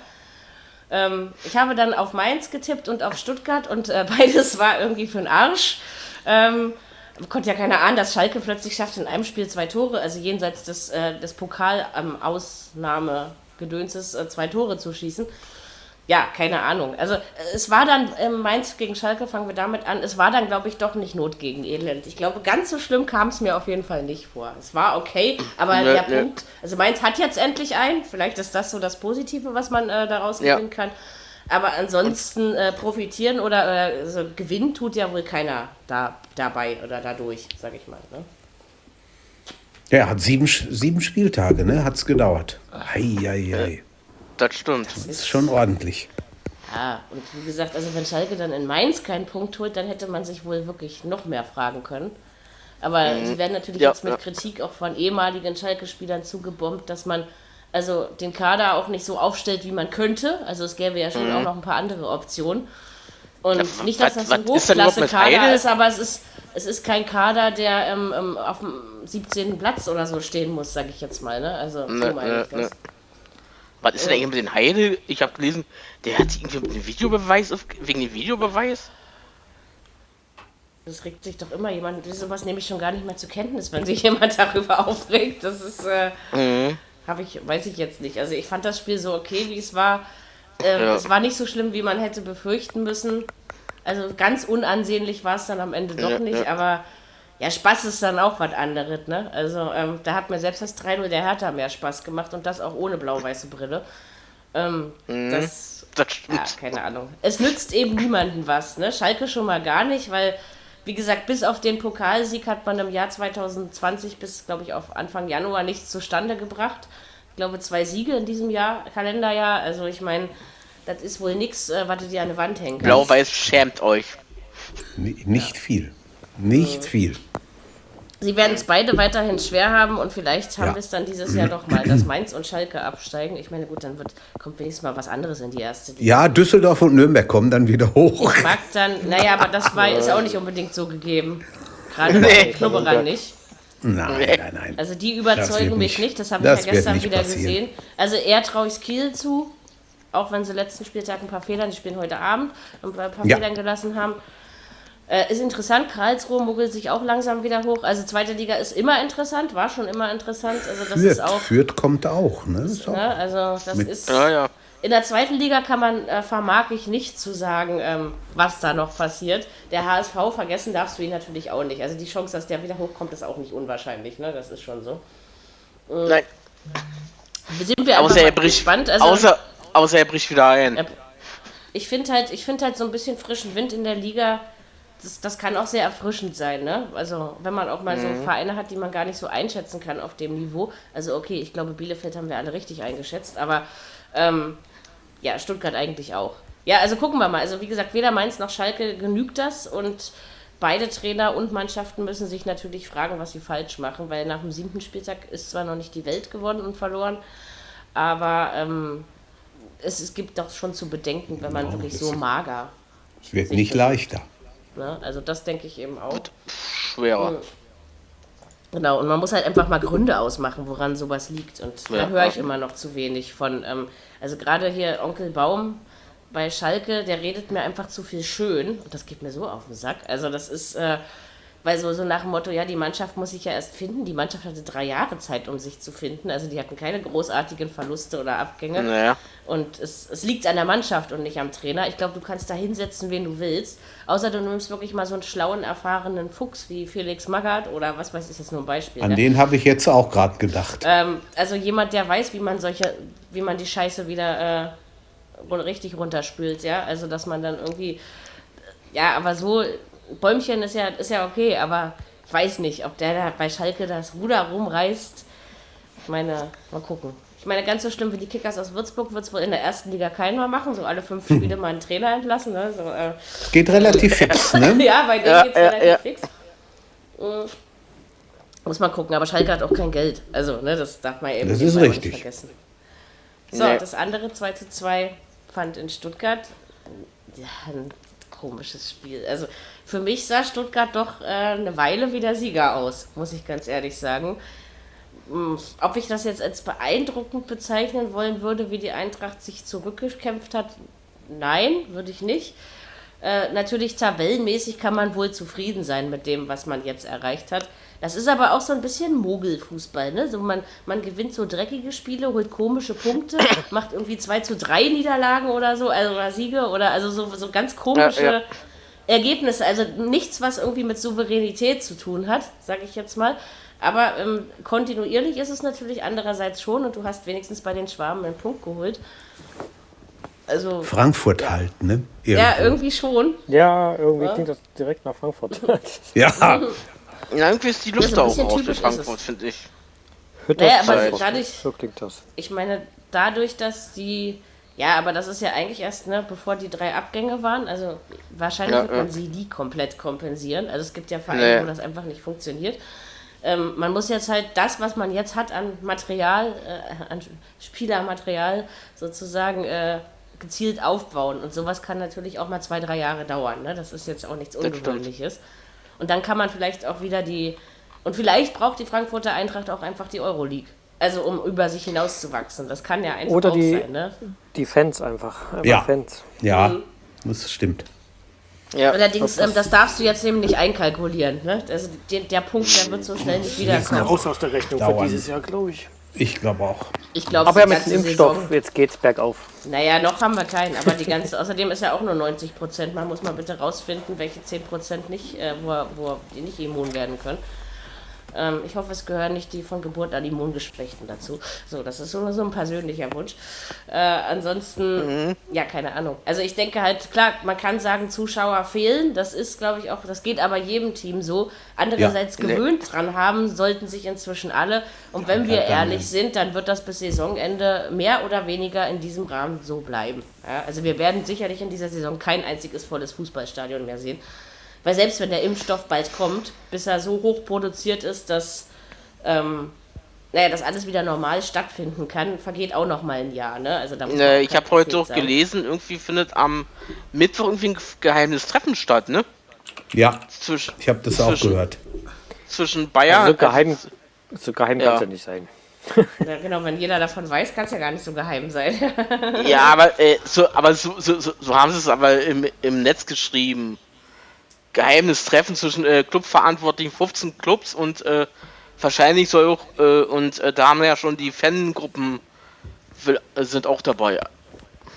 Ähm, ich habe dann auf Mainz getippt und auf Stuttgart und äh, beides war irgendwie für den Arsch. Ähm, konnte ja keiner ahnen, dass Schalke plötzlich schafft, in einem Spiel zwei Tore, also jenseits des, äh, des Pokal-Ausnahmegedönses äh, zwei Tore zu schießen. Ja, keine Ahnung. Also äh, es war dann ähm, Mainz gegen Schalke, fangen wir damit an. Es war dann, glaube ich, doch nicht Not gegen Elend. Ich glaube, ganz so schlimm kam es mir auf jeden Fall nicht vor. Es war okay, aber Nö, der nö. Punkt, also Mainz hat jetzt endlich einen. Vielleicht ist das so das Positive, was man äh, daraus Ja. gewinnen kann. Aber ansonsten äh, profitieren oder äh, also gewinnen tut ja wohl keiner da, dabei oder dadurch, sage ich mal. Ne? Ja, er hat sieben, sieben Spieltage, ne? Hat's gedauert. Ei, ei, ei. Das stimmt. Das ist schon ordentlich. Ja, und wie gesagt, also wenn Schalke dann in Mainz keinen Punkt holt, dann hätte man sich wohl wirklich noch mehr fragen können. Aber mhm. sie werden natürlich ja, jetzt mit ja. Kritik auch von ehemaligen Schalke-Spielern zugebombt, dass man also den Kader auch nicht so aufstellt, wie man könnte. Also es gäbe ja schon mhm. auch noch ein paar andere Optionen. Und ja, nicht, dass das ein Hochklasse-Kader ist, aber es ist, es ist kein Kader, der ähm, ähm auf dem 17. Platz oder so stehen muss, sage ich jetzt mal. Ne? Also so ne, meine ne, ich das. Was ist denn eigentlich mit den Heide? Ich habe gelesen, der hat irgendwie einen Videobeweis auf, wegen dem Videobeweis. Das regt sich doch immer jemand. Sowas nehme ich schon gar nicht mehr zur Kenntnis, wenn sich jemand darüber aufregt. Das ist, äh, mhm. habe ich, weiß ich jetzt nicht. Also ich fand das Spiel so okay, wie es war. Äh, ja. Es war nicht so schlimm, wie man hätte befürchten müssen. Also ganz unansehnlich war es dann am Ende doch ja, nicht, ja. aber ja, Spaß ist dann auch was anderes, ne? Also ähm, da hat mir selbst das 3-0 der Hertha mehr Spaß gemacht und das auch ohne blau-weiße Brille. Ähm, mhm, das, das ja, keine Ahnung. Es nützt eben niemanden was, ne? Schalke schon mal gar nicht, weil, wie gesagt, bis auf den Pokalsieg hat man im Jahr 2020 bis, glaube ich, auf Anfang Januar nichts zustande gebracht. Ich glaube, zwei Siege in diesem Jahr, Kalenderjahr. Also ich meine, das ist wohl nichts, äh, was du dir an die Wand hängen kannst. Blau-Weiß schämt euch. N nicht ja. viel. Nicht viel. Sie werden es beide weiterhin schwer haben und vielleicht haben ja. wir es dann dieses Jahr doch mal, dass Mainz und Schalke absteigen. Ich meine, gut, dann wird, kommt wenigstens mal was anderes in die erste Liga. Ja, Düsseldorf und Nürnberg kommen dann wieder hoch. Ich mag dann, naja, aber das war, ist auch nicht unbedingt so gegeben. Gerade nee. bei den Knubberern nicht. Nein, nein, nein. Also die überzeugen mich nicht, das habe ich ja gestern wieder passieren. gesehen. Also eher traue ich Kiel zu, auch wenn sie letzten Spieltag ein paar Fehler, die spielen heute Abend, ein paar ja. Fehlern gelassen haben. Äh, ist interessant, Karlsruhe muggelt sich auch langsam wieder hoch. Also zweite Liga ist immer interessant, war schon immer interessant. Also das Fürth, ist auch, Fürth kommt auch, ne? Ist auch ne? Also das ist. Ja, ja. In der zweiten Liga kann man, äh, vermag ich nicht zu sagen, ähm, was da noch passiert. Der HSV, vergessen darfst du ihn natürlich auch nicht. Also die Chance, dass der wieder hochkommt, ist auch nicht unwahrscheinlich, ne? Das ist schon so. Mhm. Nein. Sind wir außer er bricht, gespannt. Also, außer, außer er bricht wieder ein. Ich finde halt, find halt so ein bisschen frischen Wind in der Liga das, das kann auch sehr erfrischend sein, ne? Also, wenn man auch mal mhm. so Vereine hat, die man gar nicht so einschätzen kann auf dem Niveau. Also, okay, ich glaube, Bielefeld haben wir alle richtig eingeschätzt, aber ähm, ja, Stuttgart eigentlich auch. Ja, also gucken wir mal. Also, wie gesagt, weder Mainz noch Schalke genügt das und beide Trainer und Mannschaften müssen sich natürlich fragen, was sie falsch machen, weil nach dem siebten Spieltag ist zwar noch nicht die Welt gewonnen und verloren, aber ähm, es, es gibt doch schon zu bedenken, wenn man genau, wirklich so mager. Es wird nicht leichter. Ne? Also das denke ich eben auch. schwerer. Hm. Genau, und man muss halt einfach mal Gründe ausmachen, woran sowas liegt. Und ja, da höre ich immer noch zu wenig von. Ähm, also gerade hier Onkel Baum bei Schalke, der redet mir einfach zu viel schön. Und das geht mir so auf den Sack. Also das ist, äh, weil so, so nach dem Motto, ja, die Mannschaft muss sich ja erst finden. Die Mannschaft hatte drei Jahre Zeit, um sich zu finden. Also die hatten keine großartigen Verluste oder Abgänge. Naja. Und es, es liegt an der Mannschaft und nicht am Trainer. Ich glaube, du kannst da hinsetzen, wen du willst. Außer du nimmst wirklich mal so einen schlauen, erfahrenen Fuchs wie Felix Magath oder was weiß ich, ist jetzt nur ein Beispiel. An ne? den habe ich jetzt auch gerade gedacht. Ähm, also jemand, der weiß, wie man solche, wie man die Scheiße wieder äh, richtig runterspült, ja. Also dass man dann irgendwie, ja, aber so Bäumchen ist ja, ist ja okay, aber ich weiß nicht, ob der da bei Schalke das Ruder rumreißt. Ich meine, mal gucken. Ich meine, ganz so schlimm wie die Kickers aus Würzburg wird es wohl in der ersten Liga keiner machen. So alle fünf Spiele mal einen Trainer entlassen. Ne? So, äh. Geht relativ fix, ne? ja, bei denen ja, geht es ja, relativ ja. fix. Mhm. Muss man gucken, aber Schalke hat auch kein Geld. Also, ne, das darf man eben das ist richtig. nicht vergessen. So, nee. das andere 2 zu 2 fand in Stuttgart ja, ein komisches Spiel. Also für mich sah Stuttgart doch äh, eine Weile wie der Sieger aus, muss ich ganz ehrlich sagen. Hm, ob ich das jetzt als beeindruckend bezeichnen wollen würde, wie die Eintracht sich zurückgekämpft hat, nein, würde ich nicht. Äh, natürlich tabellenmäßig kann man wohl zufrieden sein mit dem, was man jetzt erreicht hat. Das ist aber auch so ein bisschen Mogelfußball, ne? So man, man gewinnt so dreckige Spiele, holt komische Punkte, macht irgendwie 2 zu 3 Niederlagen oder so, also oder Siege oder also so, so ganz komische ja, ja. Ergebnisse, also nichts, was irgendwie mit Souveränität zu tun hat, sage ich jetzt mal. Aber ähm, kontinuierlich ist es natürlich andererseits schon und du hast wenigstens bei den Schwaben einen Punkt geholt. Also, Frankfurt ja. halt, ne? Irgendwo. Ja, irgendwie schon. Ja, irgendwie ja. klingt das direkt nach Frankfurt. ja. ja. Irgendwie ist die Luft auch raus für Frankfurt, finde ich. Naja, aber dadurch, so klingt das. Ich meine, dadurch, dass die Ja, aber das ist ja eigentlich erst, ne, bevor die drei Abgänge waren. Also wahrscheinlich Ja, wird man ja. sie nie komplett kompensieren. Also es gibt ja Vereine, Nee. wo das einfach nicht funktioniert. Ähm, man muss jetzt halt das, was man jetzt hat an Material, äh, an Spielermaterial sozusagen äh, gezielt aufbauen. Und sowas kann natürlich auch mal zwei, drei Jahre dauern. Ne? Das ist jetzt auch nichts. Ungewöhnliches. Und dann kann man vielleicht auch wieder die. Und vielleicht braucht die Frankfurter Eintracht auch einfach die Euroleague. Also um über sich hinauszuwachsen. Das kann ja einfach Oder auch die- sein, ne? Die Fans einfach. einfach Ja. Fans. Ja, das stimmt. Ja. Allerdings, ähm, das darfst du jetzt eben nicht einkalkulieren. Ne? Also der, der Punkt, der wird so schnell nicht wiederkommen. Raus aus der Rechnung Dauern. für dieses Jahr, glaube ich. Ich glaube auch. Ich glaube, Aber jetzt ganze einen Impfstoff. Saison. Jetzt geht's bergauf. Naja, noch haben wir keinen, aber die ganze, außerdem ist ja auch nur 90 Prozent. Man muss mal bitte rausfinden, welche 10 Prozent nicht, äh, wo, er- wo die nicht immun werden können. Ähm, ich hoffe, es gehören nicht die von Geburt an Immungeschwächten dazu. So, das ist so, so ein persönlicher Wunsch. Äh, ansonsten, ja, keine Ahnung. Also ich denke halt, klar, man kann sagen, Zuschauer fehlen. Das ist, glaube ich, auch, das geht aber jedem Team so. Andererseits Ja. gewöhnt dran haben, sollten sich inzwischen alle. Und wenn wir ehrlich sind, dann wird das bis Saisonende mehr oder weniger in diesem Rahmen so bleiben. Ja, also wir werden sicherlich in dieser Saison kein einziges volles Fußballstadion mehr sehen. Weil selbst wenn der Impfstoff bald kommt, bis er so hoch produziert ist, dass ähm, naja, dass alles wieder normal stattfinden kann, vergeht auch noch mal ein Jahr. Ne? Also da Äh, ich habe heute auch sein. gelesen, irgendwie findet am Mittwoch irgendwie ein geheimes Treffen statt, ne? Ja, Zwischen, ich habe das auch gehört. Zwischen Bayern. Also so geheim, so geheim Ja. kann es ja nicht sein. Ja, genau, wenn jeder davon weiß, kann es ja gar nicht so geheim sein. Ja, aber, äh, so, aber so, so, so, so haben sie es aber im, im Netz geschrieben. Geheimes Treffen zwischen äh, Clubverantwortlichen 15 Clubs und äh, wahrscheinlich soll auch, äh, und äh, da haben wir ja schon die Fangruppen will, sind auch dabei.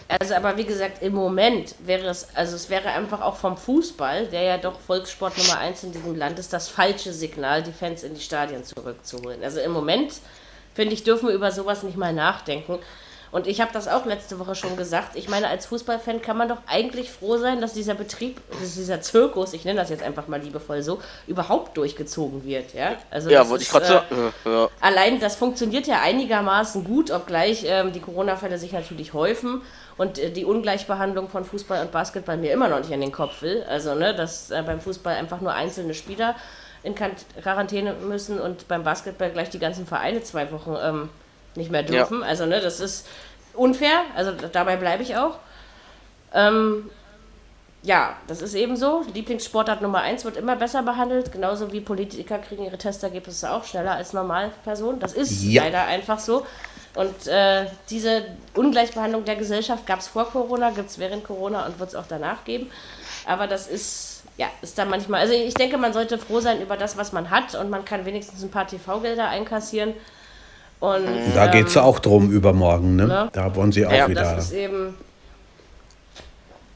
Also, aber wie gesagt, im Moment wäre es, also es wäre einfach auch vom Fußball, der ja doch Volkssport Nummer eins in diesem Land ist, das falsche Signal, die Fans in die Stadien zurückzuholen. Also im Moment, finde ich, dürfen wir über sowas nicht mal nachdenken. Und ich habe das auch letzte Woche schon gesagt. Ich meine, als Fußballfan kann man doch eigentlich froh sein, dass dieser Betrieb, dass dieser Zirkus, ich nenne das jetzt einfach mal liebevoll so, überhaupt durchgezogen wird. Ja, also Ja, wollte ich gerade äh, sagen. Äh, ja. Allein das funktioniert ja einigermaßen gut, obgleich ähm, die Corona-Fälle sich natürlich häufen und äh, die Ungleichbehandlung von Fußball und Basketball mir immer noch nicht in den Kopf will. Also, ne, dass äh, beim Fußball einfach nur einzelne Spieler in Quarantäne müssen und beim Basketball gleich die ganzen Vereine zwei Wochen ähm, nicht mehr dürfen. Also, ne, das ist unfair. Also, dabei bleibe ich auch. Ähm, ja, das ist eben so. Lieblingssportart Nummer eins wird immer besser behandelt, genauso wie Politiker kriegen ihre Testergebnisse auch schneller als Normalpersonen. Das ist Ja. leider einfach so. Und äh, diese Ungleichbehandlung der Gesellschaft gab es vor Corona, gibt es während Corona und wird es auch danach geben. Aber das ist, ja, ist da manchmal. Also ich denke, man sollte froh sein über das, was man hat und man kann wenigstens ein paar TV-Gelder einkassieren. Und Da ähm, geht es auch drum übermorgen. Ne? ne? Da wollen sie auch Ja, das wieder. ist eben.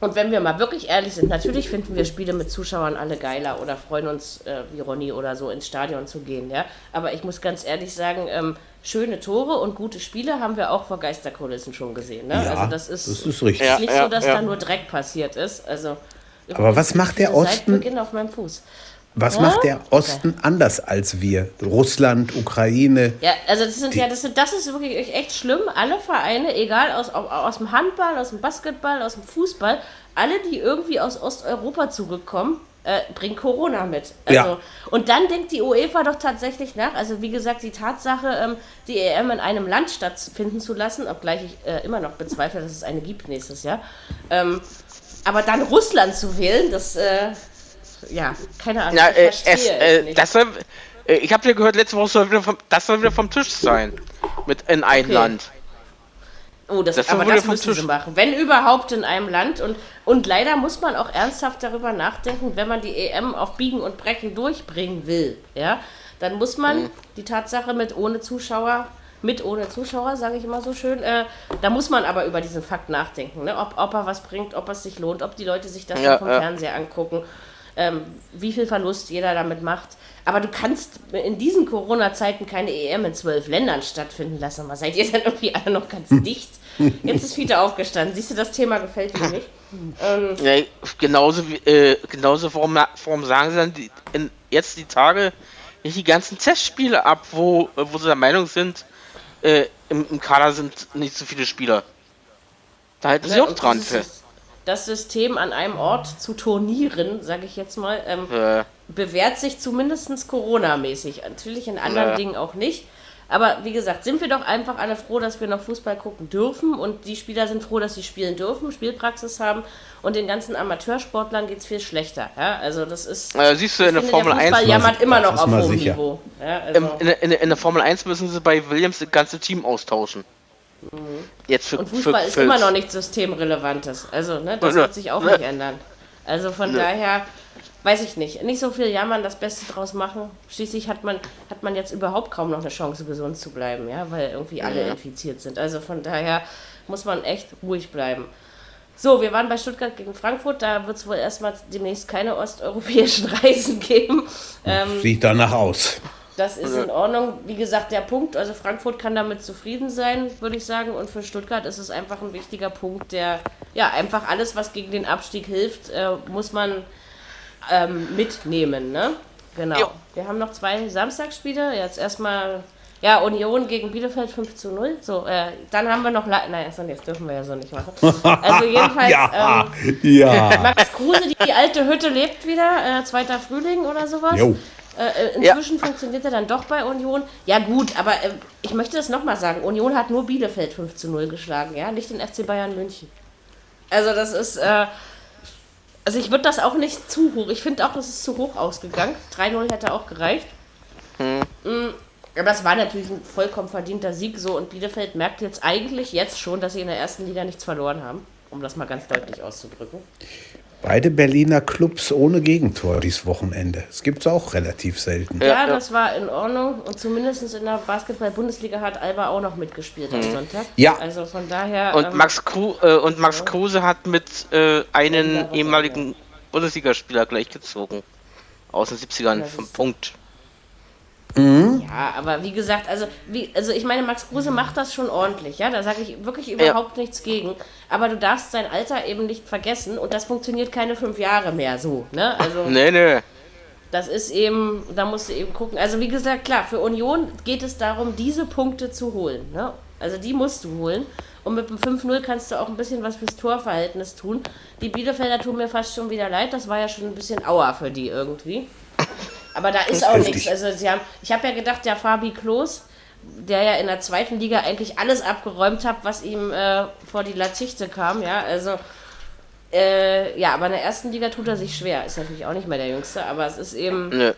Und wenn wir mal wirklich ehrlich sind, natürlich finden wir Spiele mit Zuschauern alle geiler oder freuen uns, äh, wie Ronny oder so, ins Stadion zu gehen, ja. Aber ich muss ganz ehrlich sagen, ähm, schöne Tore und gute Spiele haben wir auch vor Geisterkulissen schon gesehen. Ne? Ja, also das ist, das ist richtig. Ja. nicht so, dass da nur Dreck passiert ist. Also Aber was macht der seit Osten? Beginn auf meinem Fuß. Was Ja? macht der Osten anders als wir? Russland, Ukraine. Ja, also das sind ja, das sind, das ist wirklich echt schlimm. Alle Vereine, egal aus, au- aus dem Handball, aus dem Basketball, aus dem Fußball, alle, die irgendwie aus Osteuropa zurückkommen, äh, bringen Corona mit. Also, Ja. Und dann denkt die UEFA doch tatsächlich nach. Also wie gesagt, die Tatsache, ähm, die EM in einem Land stattfinden zu lassen, obgleich ich äh, immer noch bezweifle, dass es eine gibt nächstes Jahr. Ähm, aber dann Russland zu wählen, das, äh, ja, keine Ahnung. Na, ich äh, verstehe es, es äh, nicht. das soll, äh, ich habe ja gehört, letzte Woche soll wieder vom, das soll wieder vom Tisch sein. Mit in ein Okay. Land. Oh, das, Das aber das vom müssen sie Tisch. machen. Wenn überhaupt in einem Land. Und, und leider muss man auch ernsthaft darüber nachdenken, wenn man die EM auf Biegen und Brechen durchbringen will, ja, dann muss man Mhm. die Tatsache mit ohne Zuschauer, mit ohne Zuschauer, sage ich immer so schön, äh, da muss man aber über diesen Fakt nachdenken, ne? ob, ob er was bringt, ob es sich lohnt, ob die Leute sich das Ja, vom ja. Fernseher angucken, ähm, wie viel Verlust jeder damit macht. Aber du kannst in diesen Corona-Zeiten keine EM in zwölf Ländern stattfinden lassen. Mal seid ihr dann irgendwie alle noch ganz dicht? Jetzt ist Fiete aufgestanden. Siehst du, das Thema gefällt dir nicht? Ähm, Ja, genauso wie, äh, genauso warum, warum sagen sie dann die, in, jetzt die Tage nicht die ganzen Testspiele ab, wo, äh, wo sie der Meinung sind, äh, im, im Kader sind nicht so viele Spieler. Da halten sie Ne, auch dran fest. Das System an einem Ort zu turnieren, sage ich jetzt mal, ähm, Äh, bewährt sich zumindest Corona-mäßig. Natürlich in anderen Ja. Dingen auch nicht. Aber wie gesagt, sind wir doch einfach alle froh, dass wir noch Fußball gucken dürfen und die Spieler sind froh, dass sie spielen dürfen, Spielpraxis haben und den ganzen Amateursportlern geht es viel schlechter. Ja? Also das ist. äh, siehst du, in der Formel der 1 Fußball jammert immer noch auf hohem sicher. Niveau. Ja, also. in, der- in, in der Formel 1 müssen sie bei Williams das ganze Team austauschen. Jetzt für, Mhm. Und Fußball für, ist für, immer noch nichts Systemrelevantes. Also, ne, das wird sich auch Nö. nicht ändern. Also von Nö. daher, weiß ich nicht. Nicht so viel jammern, das Beste draus machen. Schließlich hat man, hat man jetzt überhaupt kaum noch eine Chance, gesund zu bleiben, ja, weil irgendwie alle Mhm. infiziert sind. Also von daher muss man echt ruhig bleiben. So, wir waren bei Stuttgart gegen Frankfurt. Da wird es wohl erstmal demnächst keine osteuropäischen Reisen geben. Ähm, Sieht danach aus. Das ist in Ordnung. Wie gesagt, der Punkt, also Frankfurt kann damit zufrieden sein, würde ich sagen. Und für Stuttgart ist es einfach ein wichtiger Punkt, der, ja, einfach alles, was gegen den Abstieg hilft, äh, muss man ähm, mitnehmen, ne? Genau. Jo. Wir haben noch zwei Samstagsspiele. Jetzt erstmal, ja, Union gegen Bielefeld 5 zu 0. So, äh, dann haben wir noch, Le nein, achso, jetzt dürfen wir ja so nicht machen. Also jedenfalls, ja, ähm, ja. Max Kruse, die, die alte Hütte lebt wieder, äh, zweiter Frühling oder sowas. Jo. Äh, äh, Ja. inzwischen funktioniert er dann doch bei Union. Ja gut, aber äh, ich möchte das nochmal sagen. Union hat nur Bielefeld 5 zu 0 geschlagen, ja, nicht den FC Bayern München. Also das ist, äh, also ich würde das auch nicht zu hoch. Ich finde auch, das ist zu hoch ausgegangen. 3-0 hätte auch gereicht. Mm, Aber es war natürlich ein vollkommen verdienter Sieg so und Bielefeld merkt jetzt eigentlich jetzt schon, dass sie in der ersten Liga nichts verloren haben, um das mal ganz deutlich auszudrücken. Beide Berliner Clubs ohne Gegentor dieses Wochenende. Das gibt es auch relativ selten. Ja, Ja, ja. das war in Ordnung. Und zumindest in der Basketball-Bundesliga hat Alba auch noch mitgespielt am Sonntag. Ja. Also von daher. und, ähm, Max Kru, äh, und Max Kruse hat mit äh, einen Ja, ehemaligen Bundesligaspieler gleichgezogen. Aus den 70ern Das vom Punkt. Ja, aber wie gesagt, also, wie, also ich meine, Max Kruse macht das schon ordentlich, ja, da sage ich wirklich überhaupt nichts gegen. Aber du darfst sein Alter eben nicht vergessen und das funktioniert keine fünf Jahre mehr so, ne? Also Nee, nee. das ist eben, da musst du eben gucken. Also wie gesagt, klar, für Union geht es darum, diese Punkte zu holen, ne? Also die musst du holen. Und mit dem 5-0 kannst du auch ein bisschen was fürs Torverhältnis tun. Die Bielefelder tun mir fast schon wieder leid. Das war ja schon ein bisschen Auer für die irgendwie. Aber da ist auch heftig. nichts. Also sie haben, ich habe ja gedacht, der Fabi Klos, der ja in der zweiten Liga eigentlich alles abgeräumt hat, was ihm äh, vor die Latichte kam, ja, also äh, ja, aber in der ersten Liga tut er sich schwer. Ist natürlich auch nicht mehr der Jüngste, aber es ist eben, Nö.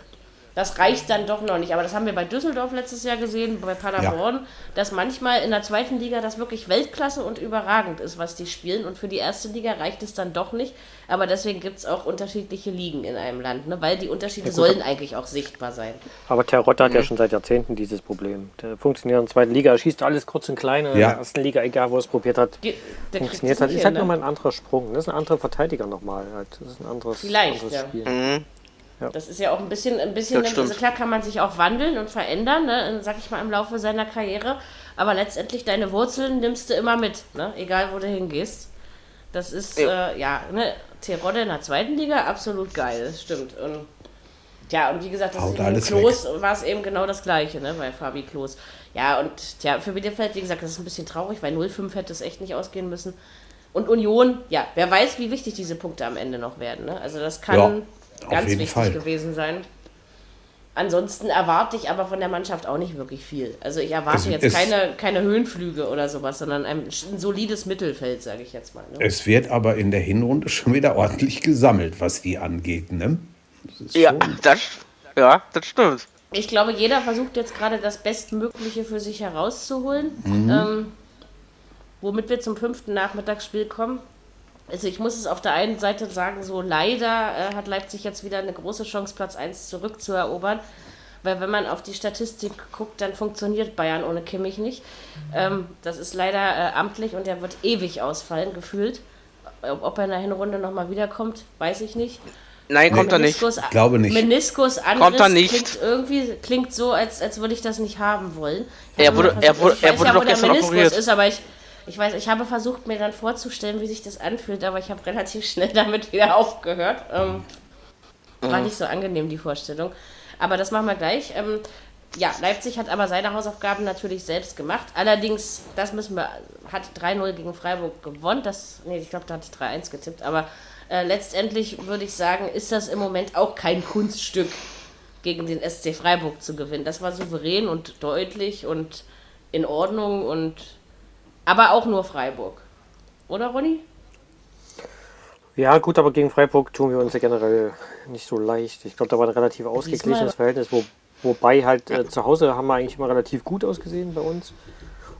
Das reicht dann doch noch nicht. Aber das haben wir bei Düsseldorf letztes Jahr gesehen, bei Paderborn, dass manchmal in der zweiten Liga das wirklich Weltklasse und überragend ist, was die spielen. Und für die erste Liga reicht es dann doch nicht. Aber deswegen gibt es auch unterschiedliche Ligen in einem Land, ne? weil die Unterschiede sollen eigentlich auch sichtbar sein. Aber Terodde hat ja schon seit Jahrzehnten dieses Problem. Der funktioniert in der zweiten Liga, er schießt alles kurz und klein. In Ja. der ersten Liga, egal wo er es probiert hat, Die- funktioniert halt. nicht Ist halt ne? nochmal ein anderer Sprung. Das ist ein anderer Verteidiger nochmal. Halt. Das ist ein anderes, Vielleicht, anderes ja. Spiel. Mhm. Das ist ja auch ein bisschen, ein bisschen, Das also klar kann man sich auch wandeln und verändern, ne, sag ich mal, im Laufe seiner Karriere. Aber letztendlich deine Wurzeln nimmst du immer mit, ne, egal wo du hingehst. Das ist, Ja. äh, ja, ne, Terodde in der zweiten Liga, absolut geil, das stimmt. Und, ja, und wie gesagt, das Haut ist Klos war es eben genau das Gleiche, ne, bei Fabi Klos. Ja, und tja, für Bielefeld, wie gesagt, das ist ein bisschen traurig, weil 0-5 hätte es echt nicht ausgehen müssen. Und Union, ja, wer weiß, wie wichtig diese Punkte am Ende noch werden. Ne? Also das kann Ja, ganz wichtig Fall. gewesen sein. Ansonsten erwarte ich aber von der Mannschaft auch nicht wirklich viel. Also ich erwarte Es jetzt ist- keine, keine Höhenflüge oder sowas, sondern ein, ein solides Mittelfeld, sage ich jetzt mal. Ne? Es wird aber in der Hinrunde schon wieder ordentlich gesammelt, was die angeht. Ne? Das Ja, das, ja, das stimmt. Ich glaube, jeder versucht jetzt gerade das Bestmögliche für sich herauszuholen. Ähm, womit wir zum fünften Nachmittagsspiel kommen. Also ich muss es auf der einen Seite sagen, so leider äh, hat Leipzig jetzt wieder eine große Chance, Platz 1 zurückzuerobern. Weil wenn man auf die Statistik guckt, dann funktioniert Bayern ohne Kimmich nicht. Ähm, das ist leider äh, amtlich und er wird ewig ausfallen, gefühlt. Ob ob er in der Hinrunde nochmal wiederkommt, weiß ich nicht. Nein, kommt er nicht. Meniskus, Glaube nicht. Meniskus Kommt er nicht. Klingt irgendwie klingt so, als, als würde ich das nicht haben wollen. Ich Er wurde- er wurde- ich er weiß wurde ja, doch wo der gestern Meniskus operiert. ist, aber ich, ich weiß, ich habe versucht, mir dann vorzustellen, wie sich das anfühlt, aber ich habe relativ schnell damit wieder aufgehört. Ähm, Mhm. War nicht so angenehm, die Vorstellung. Aber das machen wir gleich. Ähm, ja, Leipzig hat aber seine Hausaufgaben natürlich selbst gemacht. Allerdings, das müssen wir, hat 3-0 gegen Freiburg gewonnen. Das, nee, ich glaube, da hatte ich 3-1 getippt. Aber äh, letztendlich würde ich sagen, ist das im Moment auch kein Kunststück, gegen den SC Freiburg zu gewinnen. Das war souverän und deutlich und in Ordnung und aber auch nur Freiburg. Oder Ronny? Ja, gut, aber gegen Freiburg tun wir uns ja generell nicht so leicht. Ich glaube, da war ein relativ ausgeglichenes Diesmal- Verhältnis, wo, wobei halt äh, zu Hause haben wir eigentlich immer relativ gut ausgesehen bei uns.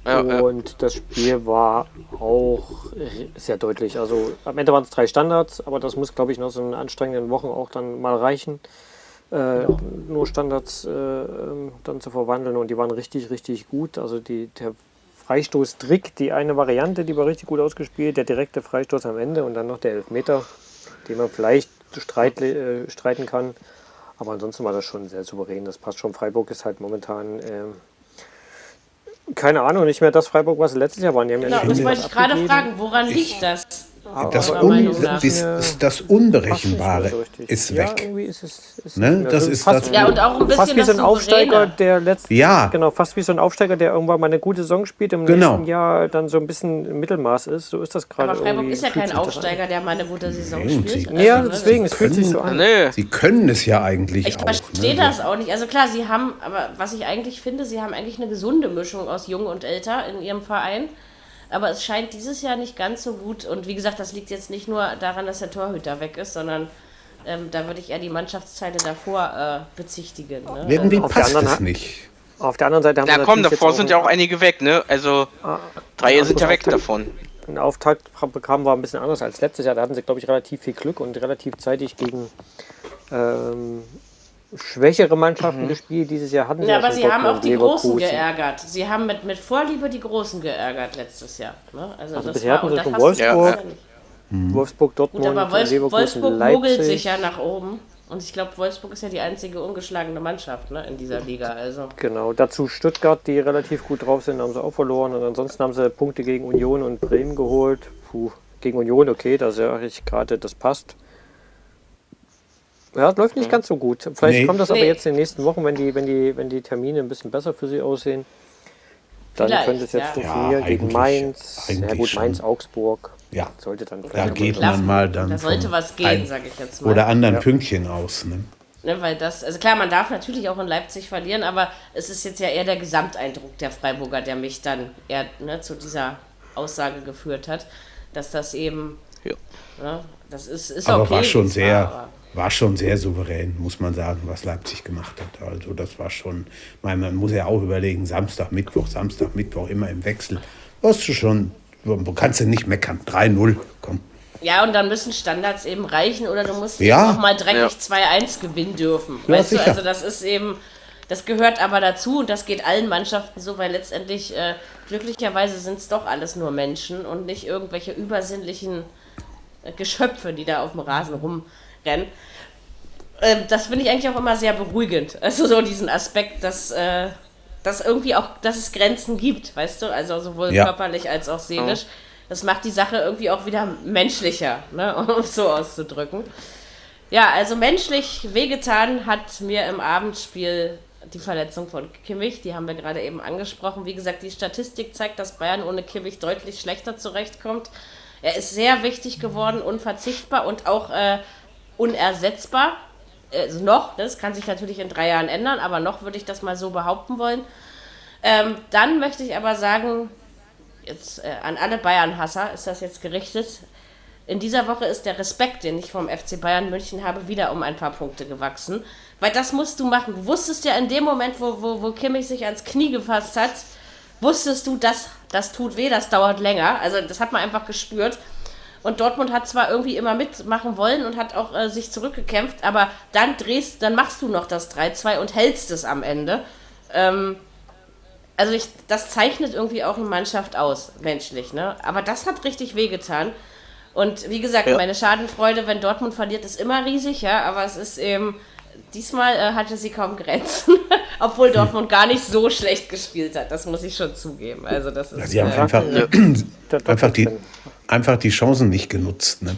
Ja, ja. und das Spiel war auch sehr deutlich. Also am Ende waren es drei Standards, aber das muss, glaube ich, nach so einen anstrengenden Wochen auch dann mal reichen, äh, nur Standards äh, ähm, dann zu verwandeln. Und die waren richtig, richtig gut. Also die, der Freistoß-Trick, die eine Variante, die war richtig gut ausgespielt, der direkte Freistoß am Ende und dann noch der Elfmeter, den man vielleicht streit, äh, streiten kann. Aber ansonsten war das schon sehr souverän. Das passt schon. Freiburg ist halt momentan, ähm, keine Ahnung, nicht mehr das Freiburg, was sie letztes Jahr waren. Die haben Genau, ja das wollte ich gerade fragen. Woran liegt das? Das, Un das, das, das Unberechenbare ist Ja, weg. irgendwie ist es. Ist Ne? Das ist fast, das- Ja, und auch ein bisschen fast wie so ein Aufsteiger, der letzte, Ja. genau, fast wie so ein Aufsteiger, der irgendwann mal eine gute Saison spielt, im Genau. nächsten Jahr dann so ein bisschen im Mittelmaß ist. So ist das gerade. Aber Freiburg irgendwie, ist ja kein. Aufsteiger, der mal eine gute Saison Nee, spielt. sie- Ja, Also, deswegen, es fühlt sich so an. Nee. Sie können es ja eigentlich Ich auch. verstehe ne? das auch nicht. Also klar, sie haben, aber was ich eigentlich finde, sie haben eigentlich eine gesunde Mischung aus Jung und Älter in ihrem Verein. Aber es scheint dieses Jahr nicht ganz so gut. Und wie gesagt, das liegt jetzt nicht nur daran, dass der Torhüter weg ist, sondern ähm, da würde ich eher die Mannschaftsteile davor äh, bezichtigen. Ne? Irgendwie Auf der passt anderen es nicht. Auf der anderen Seite haben Na wir komm, davor jetzt sind ja auch einige weg, ne? Also drei ja, sind ja weg davon. einen Auftakt bekamen wir ein bisschen anders als letztes Jahr. Da hatten sie, glaube ich, relativ viel Glück und relativ zeitig gegen ähm, schwächere Mannschaften gespielt. Dieses Jahr hatten sie Ja, aber sie haben auch die Großen Leverkusen. geärgert. Sie haben mit, mit Vorliebe die Großen geärgert letztes Jahr. Ne? Also, Also das bisher hatten sie das schon Wolfsburg, ja nicht. Wolfsburg, Gut, Dortmund, aber Wolfs Leverkusen, Wolfsburg mogelt sich ja nach oben. Und ich glaube, Wolfsburg ist ja die einzige ungeschlagene Mannschaft ne, in dieser Liga. Also. Genau, dazu Stuttgart, die relativ gut drauf sind, haben sie auch verloren. Und ansonsten haben sie Punkte gegen Union und Bremen geholt. Puh, gegen Union, okay, da sage ich gerade, das passt. Ja, es läuft nicht ganz so gut. Vielleicht Nee. kommt das aber Nee. jetzt in den nächsten Wochen, wenn die, wenn die, wenn die Termine ein bisschen besser für sie aussehen. Dann Vielleicht, könnte es jetzt ja. funktionieren Ja, gegen Mainz. Ja gut, schon. Mainz, Augsburg. Ja, Sollte dann da geht man mal dann Da sollte was gehen, sage ich jetzt mal. oder anderen Pünktchen aus. Ne? Ne, weil das, also klar, man darf natürlich auch in Leipzig verlieren, aber es ist jetzt ja eher der Gesamteindruck der Freiburger, der mich dann eher ne, zu dieser Aussage geführt hat, dass das eben, Ja. ne, das ist, ist Aber okay. war schon sehr, war, aber- war schon sehr souverän, muss man sagen, was Leipzig gemacht hat. Also das war schon, man, man muss ja auch überlegen, Samstag, Mittwoch, Samstag, Mittwoch immer im Wechsel. Hast du schon, du kannst du nicht meckern. 3-0, komm. Ja, und dann müssen Standards eben reichen oder du musst Ja. eben auch mal dreckig Ja. 2-1 gewinnen dürfen. Ja, weißt du, sicher. also das ist eben, das gehört aber dazu und das geht allen Mannschaften so, weil letztendlich, äh, glücklicherweise sind es doch alles nur Menschen und nicht irgendwelche übersinnlichen äh, Geschöpfe, die da auf dem Rasen rumrennen. Ähm, das finde ich eigentlich auch immer sehr beruhigend. Also so diesen Aspekt, dass, äh, dass irgendwie auch, dass es Grenzen gibt, weißt du, also sowohl Ja. körperlich als auch seelisch. Das macht die Sache irgendwie auch wieder menschlicher, ne? um es so auszudrücken. Ja, also menschlich wehgetan hat mir im Abendspiel die Verletzung von Kimmich, die haben wir gerade eben angesprochen. Wie gesagt, die Statistik zeigt, dass Bayern ohne Kimmich deutlich schlechter zurechtkommt. Er ist sehr wichtig geworden, unverzichtbar und auch äh, unersetzbar. Also noch, das kann sich natürlich in drei Jahren ändern, aber noch würde ich das mal so behaupten wollen. Ähm, dann möchte ich aber sagen, jetzt äh, an alle Bayern-Hasser ist das jetzt gerichtet. In dieser Woche ist der Respekt, den ich vom FC Bayern München habe, wieder um ein paar Punkte gewachsen. Weil das musst du machen. Du wusstest ja in dem Moment, wo, wo, wo Kimmich sich ans Knie gefasst hat, wusstest du, dass das tut weh, das dauert länger. Also das hat man einfach gespürt. Und Dortmund hat zwar irgendwie immer mitmachen wollen und hat auch äh, sich zurückgekämpft, aber dann drehst, dann machst du noch das 3-2 und hältst es am Ende. Ähm, also ich, das zeichnet irgendwie auch eine Mannschaft aus, menschlich, ne? Aber das hat richtig wehgetan. Und wie gesagt, Ja. meine Schadenfreude, wenn Dortmund verliert, ist immer riesig, ja, aber es ist eben, diesmal äh, hatte sie kaum Grenzen, obwohl Dortmund gar nicht so schlecht gespielt hat, das muss ich schon zugeben. Also das ist, Sie haben äh, einfach, da- einfach, die. Einfach die Chancen nicht genutzt. Ne?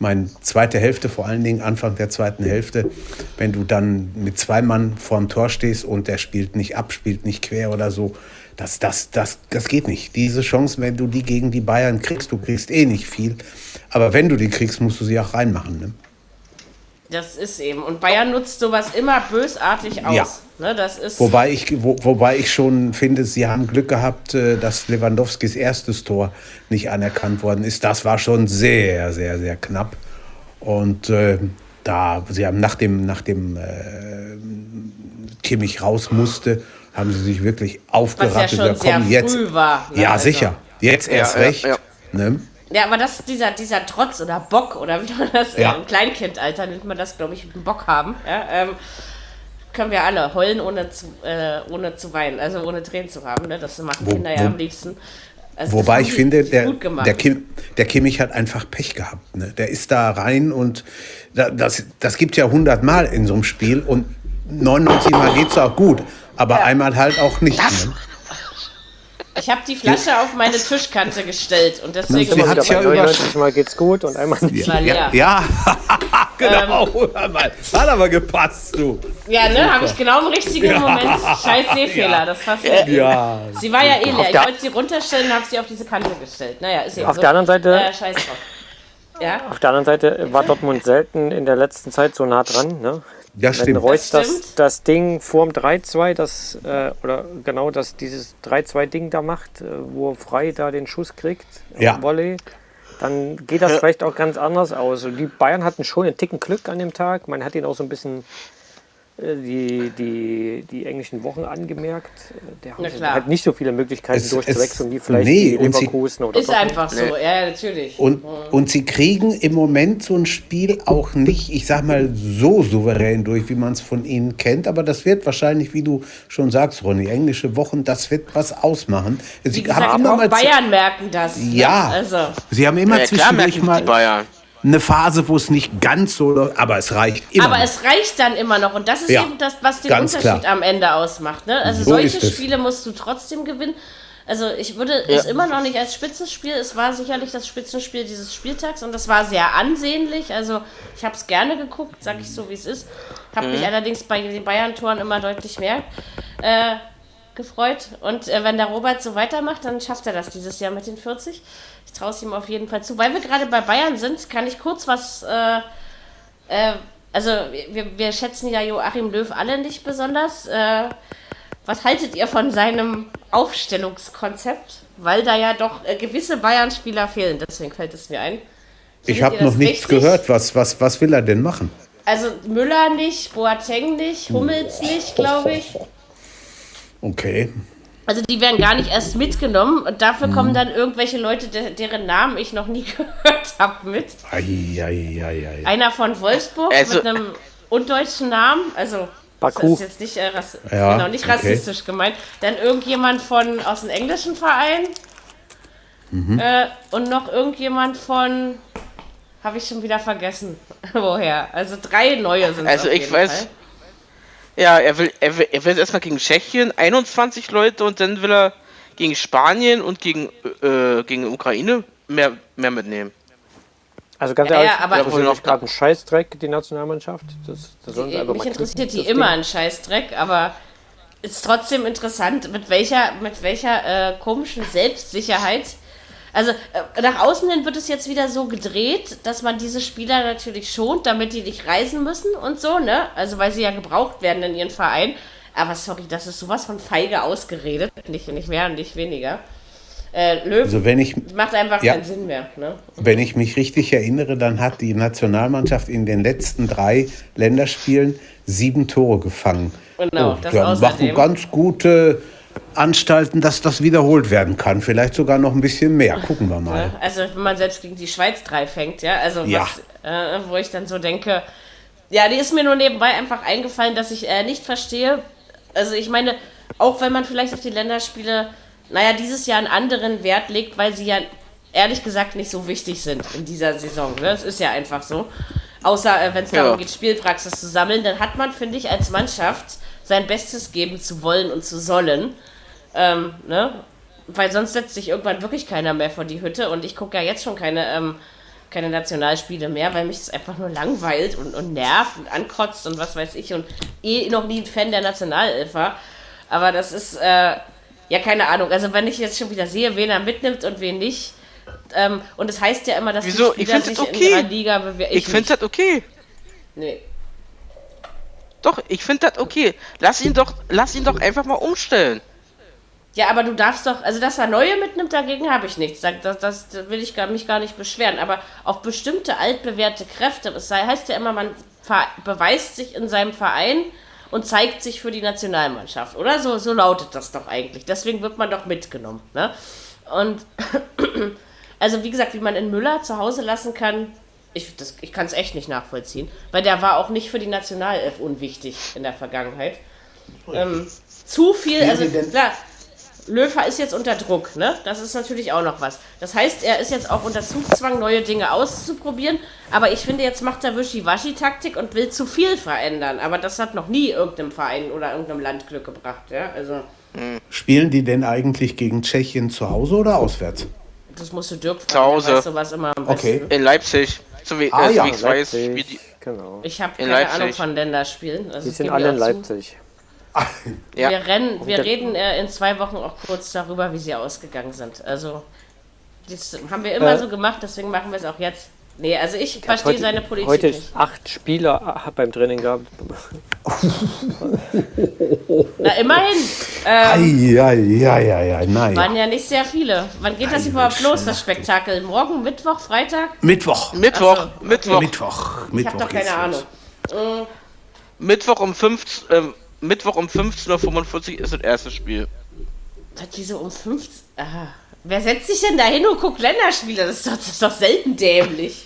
meine zweite Hälfte, vor allen Dingen Anfang der zweiten Hälfte, wenn du dann mit zwei Mann vorm Tor stehst und der spielt nicht ab, spielt nicht quer oder so, das, das, das, das geht nicht. Diese Chance, wenn du die gegen die Bayern kriegst, du kriegst eh nicht viel, aber wenn du die kriegst, musst du sie auch reinmachen. Ne? Das ist eben. Und Bayern nutzt sowas immer bösartig aus. Ja. Ne, das ist Wobei ich, wo, wobei ich schon finde, sie haben Glück gehabt, äh, dass Lewandowskis erstes Tor nicht anerkannt worden ist. Das war schon sehr, sehr, sehr knapp. Und äh, da, sie haben nach dem, nach dem äh, Kimmich raus musste, haben sie sich wirklich was ja aufgerappelt. schon Ja, sehr komm, jetzt. früh war. ne, Ja, also. sicher. Jetzt erst ja, recht. ja. Ne? Ja, aber das, dieser, dieser Trotz oder Bock oder wie man das Ja. im Kleinkindalter nennt man das, glaube ich, einen Bock haben. Ja, ähm, können wir alle heulen, ohne zu, äh, ohne zu weinen, also ohne Tränen zu haben. Ne? Das machen Wo- Kinder ja wo- am liebsten. Also das Wobei ich finde, der, gut gemacht. der, Kim, der Kimmich hat einfach Pech gehabt. Ne? Der ist da rein und da, das, das gibt ja 100 Mal in so einem Spiel und 99 Mal geht es auch gut, aber einmal halt auch nicht. Ne? Ich habe die Flasche auf meine Tischkante gestellt und deswegen Sie hat's ja über- 99 Mal geht's gut und einmal nicht. leer. Ja, ja. genau. Ähm. Hat aber gepasst, du. Ja, ne, habe ich genau im richtigen Moment. Scheiß Sehfehler, das passiert. Ja. Sie war ja eh leer. Ich wollte sie runterstellen, habe sie auf diese Kante gestellt. Naja, ist eben Auf so. der anderen Seite- Äh, scheiß drauf. Ja, Auf der anderen Seite war Dortmund selten in der letzten Zeit so nah dran. Ne? Das Wenn stimmt. Reus Das das, stimmt. das Ding vorm 3-2, das, äh, oder genau das, dieses 3-2-Ding da macht, äh, wo Frei da den Schuss kriegt, Ja. Volley, dann geht das vielleicht auch ganz anders aus. Und die Bayern hatten schon einen Ticken Glück an dem Tag. Man hat ihnen auch so ein bisschen äh, die, die, die englischen Wochen angemerkt. Äh, Der haben klar. halt nicht so viele Möglichkeiten Es- durchzuwechseln es- wie vielleicht nee, die und sie- Leverkusen oder ist Dortmund. einfach so. Ja, ja, natürlich. Und, und sie kriegen im Moment so ein Spiel auch nicht, ich sag mal, so souverän durch, wie man es von ihnen kennt. Aber das wird wahrscheinlich, wie du schon sagst, Ronny, englische Wochen, das wird was ausmachen. Sie Wie gesagt, auch Bayern merken das. ne? Ja, Also, sie haben immer Ja, zwischendurch merken mal die Bayern. Eine Phase, wo es nicht ganz so, aber es reicht immer. aber noch. es reicht dann immer noch. Und das ist Ja, eben das, was den Unterschied klar. am Ende ausmacht. Ne? Also So solche. Spiele musst du trotzdem gewinnen. Also ich würde es immer noch nicht als Spitzenspiel. Es war sicherlich das Spitzenspiel dieses Spieltags und das war sehr ansehnlich. Also ich habe es gerne geguckt, sag ich so wie es ist. Habe mich allerdings bei den Bayern-Toren immer deutlich mehr äh, gefreut. Und äh, wenn der Robert so weitermacht, dann schafft er das dieses Jahr mit den 40. Ich traue es ihm auf jeden Fall zu. Weil wir gerade bei Bayern sind, kann ich kurz was. Äh, äh, also, wir, wir schätzen ja Joachim Löw alle nicht besonders. Äh, was haltet ihr von seinem Aufstellungskonzept? Weil da ja doch äh, gewisse Bayern-Spieler fehlen, deswegen fällt es mir ein. ich Findet habe ihr noch nichts richtig? gehört. Was, was, was will er denn machen? Also Müller nicht, Boateng nicht, Hummels nicht, glaube ich. Okay. Also die werden gar nicht erst mitgenommen und dafür Mhm. kommen dann irgendwelche Leute, de deren Namen ich noch nie gehört habe, mit. Ei, ei, ei, ei. Einer von Wolfsburg Also- mit einem undeutschen Namen, also Baku. das ist jetzt nicht, äh, rass Ja, genau, nicht okay. rassistisch gemeint. Dann irgendjemand von aus dem englischen Verein Mhm. äh, und noch irgendjemand von, habe ich schon wieder vergessen, woher. Also drei neue sind Also auf ich weiß- Fall. Ja, er will, er will, er will erstmal gegen Tschechien 21 Leute und dann will er gegen Spanien und gegen, äh, gegen Ukraine mehr, mehr mitnehmen. Also ganz Ja, ehrlich, ja, aber- das ist nämlich gerade ein Scheißdreck, die Nationalmannschaft. Das, das sie Die, mich mal interessiert die immer Ding. ein Scheißdreck, aber ist trotzdem interessant, mit welcher, mit welcher äh, komischen Selbstsicherheit. Also äh, nach außen hin wird es jetzt wieder so gedreht, dass man diese Spieler natürlich schont, damit die nicht reisen müssen und so, ne? Also weil sie ja gebraucht werden in ihren Verein. Aber sorry, das ist sowas von feige ausgeredet, nicht, nicht mehr und nicht weniger. Äh, Löw Also wenn ich, macht einfach Ja. keinen Sinn mehr, ne? wenn ich mich richtig erinnere, dann hat die Nationalmannschaft in den letzten drei Länderspielen sieben Tore gefangen. Genau, oh, das machen ganz gute Anstalten, dass das wiederholt werden kann. Vielleicht sogar noch ein bisschen mehr. Gucken wir mal. Also wenn man selbst gegen die Schweiz drei fängt, ja, also Ja. was, äh, wo ich dann so denke, ja, die ist mir nur nebenbei einfach eingefallen, dass ich äh, nicht verstehe, also ich meine, auch wenn man vielleicht auf die Länderspiele, naja, dieses Jahr einen anderen Wert legt, weil sie ja ehrlich gesagt nicht so wichtig sind in dieser Saison, ne? es ist ja einfach so. Außer äh, wenn es darum Ja. geht, Spielpraxis zu sammeln, dann hat man, finde ich, als Mannschaft sein Bestes geben zu wollen und zu sollen. Ähm, ne? Weil sonst setzt sich irgendwann wirklich keiner mehr vor die Hütte und ich gucke ja jetzt schon keine ähm, keine Nationalspiele mehr, weil mich das einfach nur langweilt und, und nervt und ankotzt und was weiß ich und eh noch nie ein Fan der Nationalelf war. Aber das ist, äh, ja, keine Ahnung. Also wenn ich jetzt schon wieder sehe, wen er mitnimmt und wen nicht. Ähm, und es das heißt ja immer, dass Wieso? die Ich Spieler sich das in okay. ihrer Liga bewegen. Ich finde das okay. Nee. Doch, ich finde das okay. Lass ihn doch, lass ihn doch einfach mal umstellen. Ja, aber du darfst doch, also dass er neue mitnimmt, dagegen habe ich nichts. Das, das, das will ich gar, mich gar nicht beschweren. Aber auf bestimmte altbewährte Kräfte, es sei, heißt ja immer, man beweist sich in seinem Verein und zeigt sich für die Nationalmannschaft, oder? So, so lautet das doch eigentlich. Deswegen wird man doch mitgenommen. Ne? Und also wie gesagt, wie man in Müller zu Hause lassen kann, ich, das- ich kann es echt nicht nachvollziehen. Weil der war auch nicht für die Nationalelf unwichtig in der Vergangenheit. Ähm, zu viel, also klar, Löfer ist jetzt unter Druck, ne? Das ist natürlich auch noch was. Das heißt, er ist jetzt auch unter Zugzwang, neue Dinge auszuprobieren. Aber ich finde, jetzt macht er Wischi-Waschi-Taktik und will zu viel verändern. Aber das hat noch nie irgendeinem Verein oder irgendeinem Land Glück gebracht, ja? Also, Spielen die denn eigentlich gegen Tschechien zu Hause oder auswärts? das musst du Dirk fragen. Zu Hause. der weiß sowas immer. Okay. In Leipzig. So wie, Ah, äh, so ja, wie ich weiß, Leipzig, spielt die. genau. Ich habe In keine Leipzig. Ahnung von Länderspielen. Also Die sind alle in auch zu. Ja. Wir, rennen, wir reden äh, in zwei Wochen auch kurz darüber, wie sie ausgegangen sind. Also, das haben wir immer Äh. so gemacht, deswegen machen wir es auch jetzt. Nee, also ich verstehe heute, seine Politik Heute nicht. acht Spieler hat beim Training gehabt. Na, immerhin. Ähm, Eieieiei, nein. waren ja nicht sehr viele. Wann geht das überhaupt los, das Spektakel? Morgen, Mittwoch, Freitag? Mittwoch. Mittwoch, so, Mittwoch, Mittwoch. Ich habe doch keine. Ahnung. Mittwoch um 15, ähm, Mittwoch um 15.45 Uhr ist das erste Spiel. Was, wieso um 15? Aha. Wer setzt sich denn da hin und guckt Länderspiele? Das ist doch, das ist doch selten dämlich.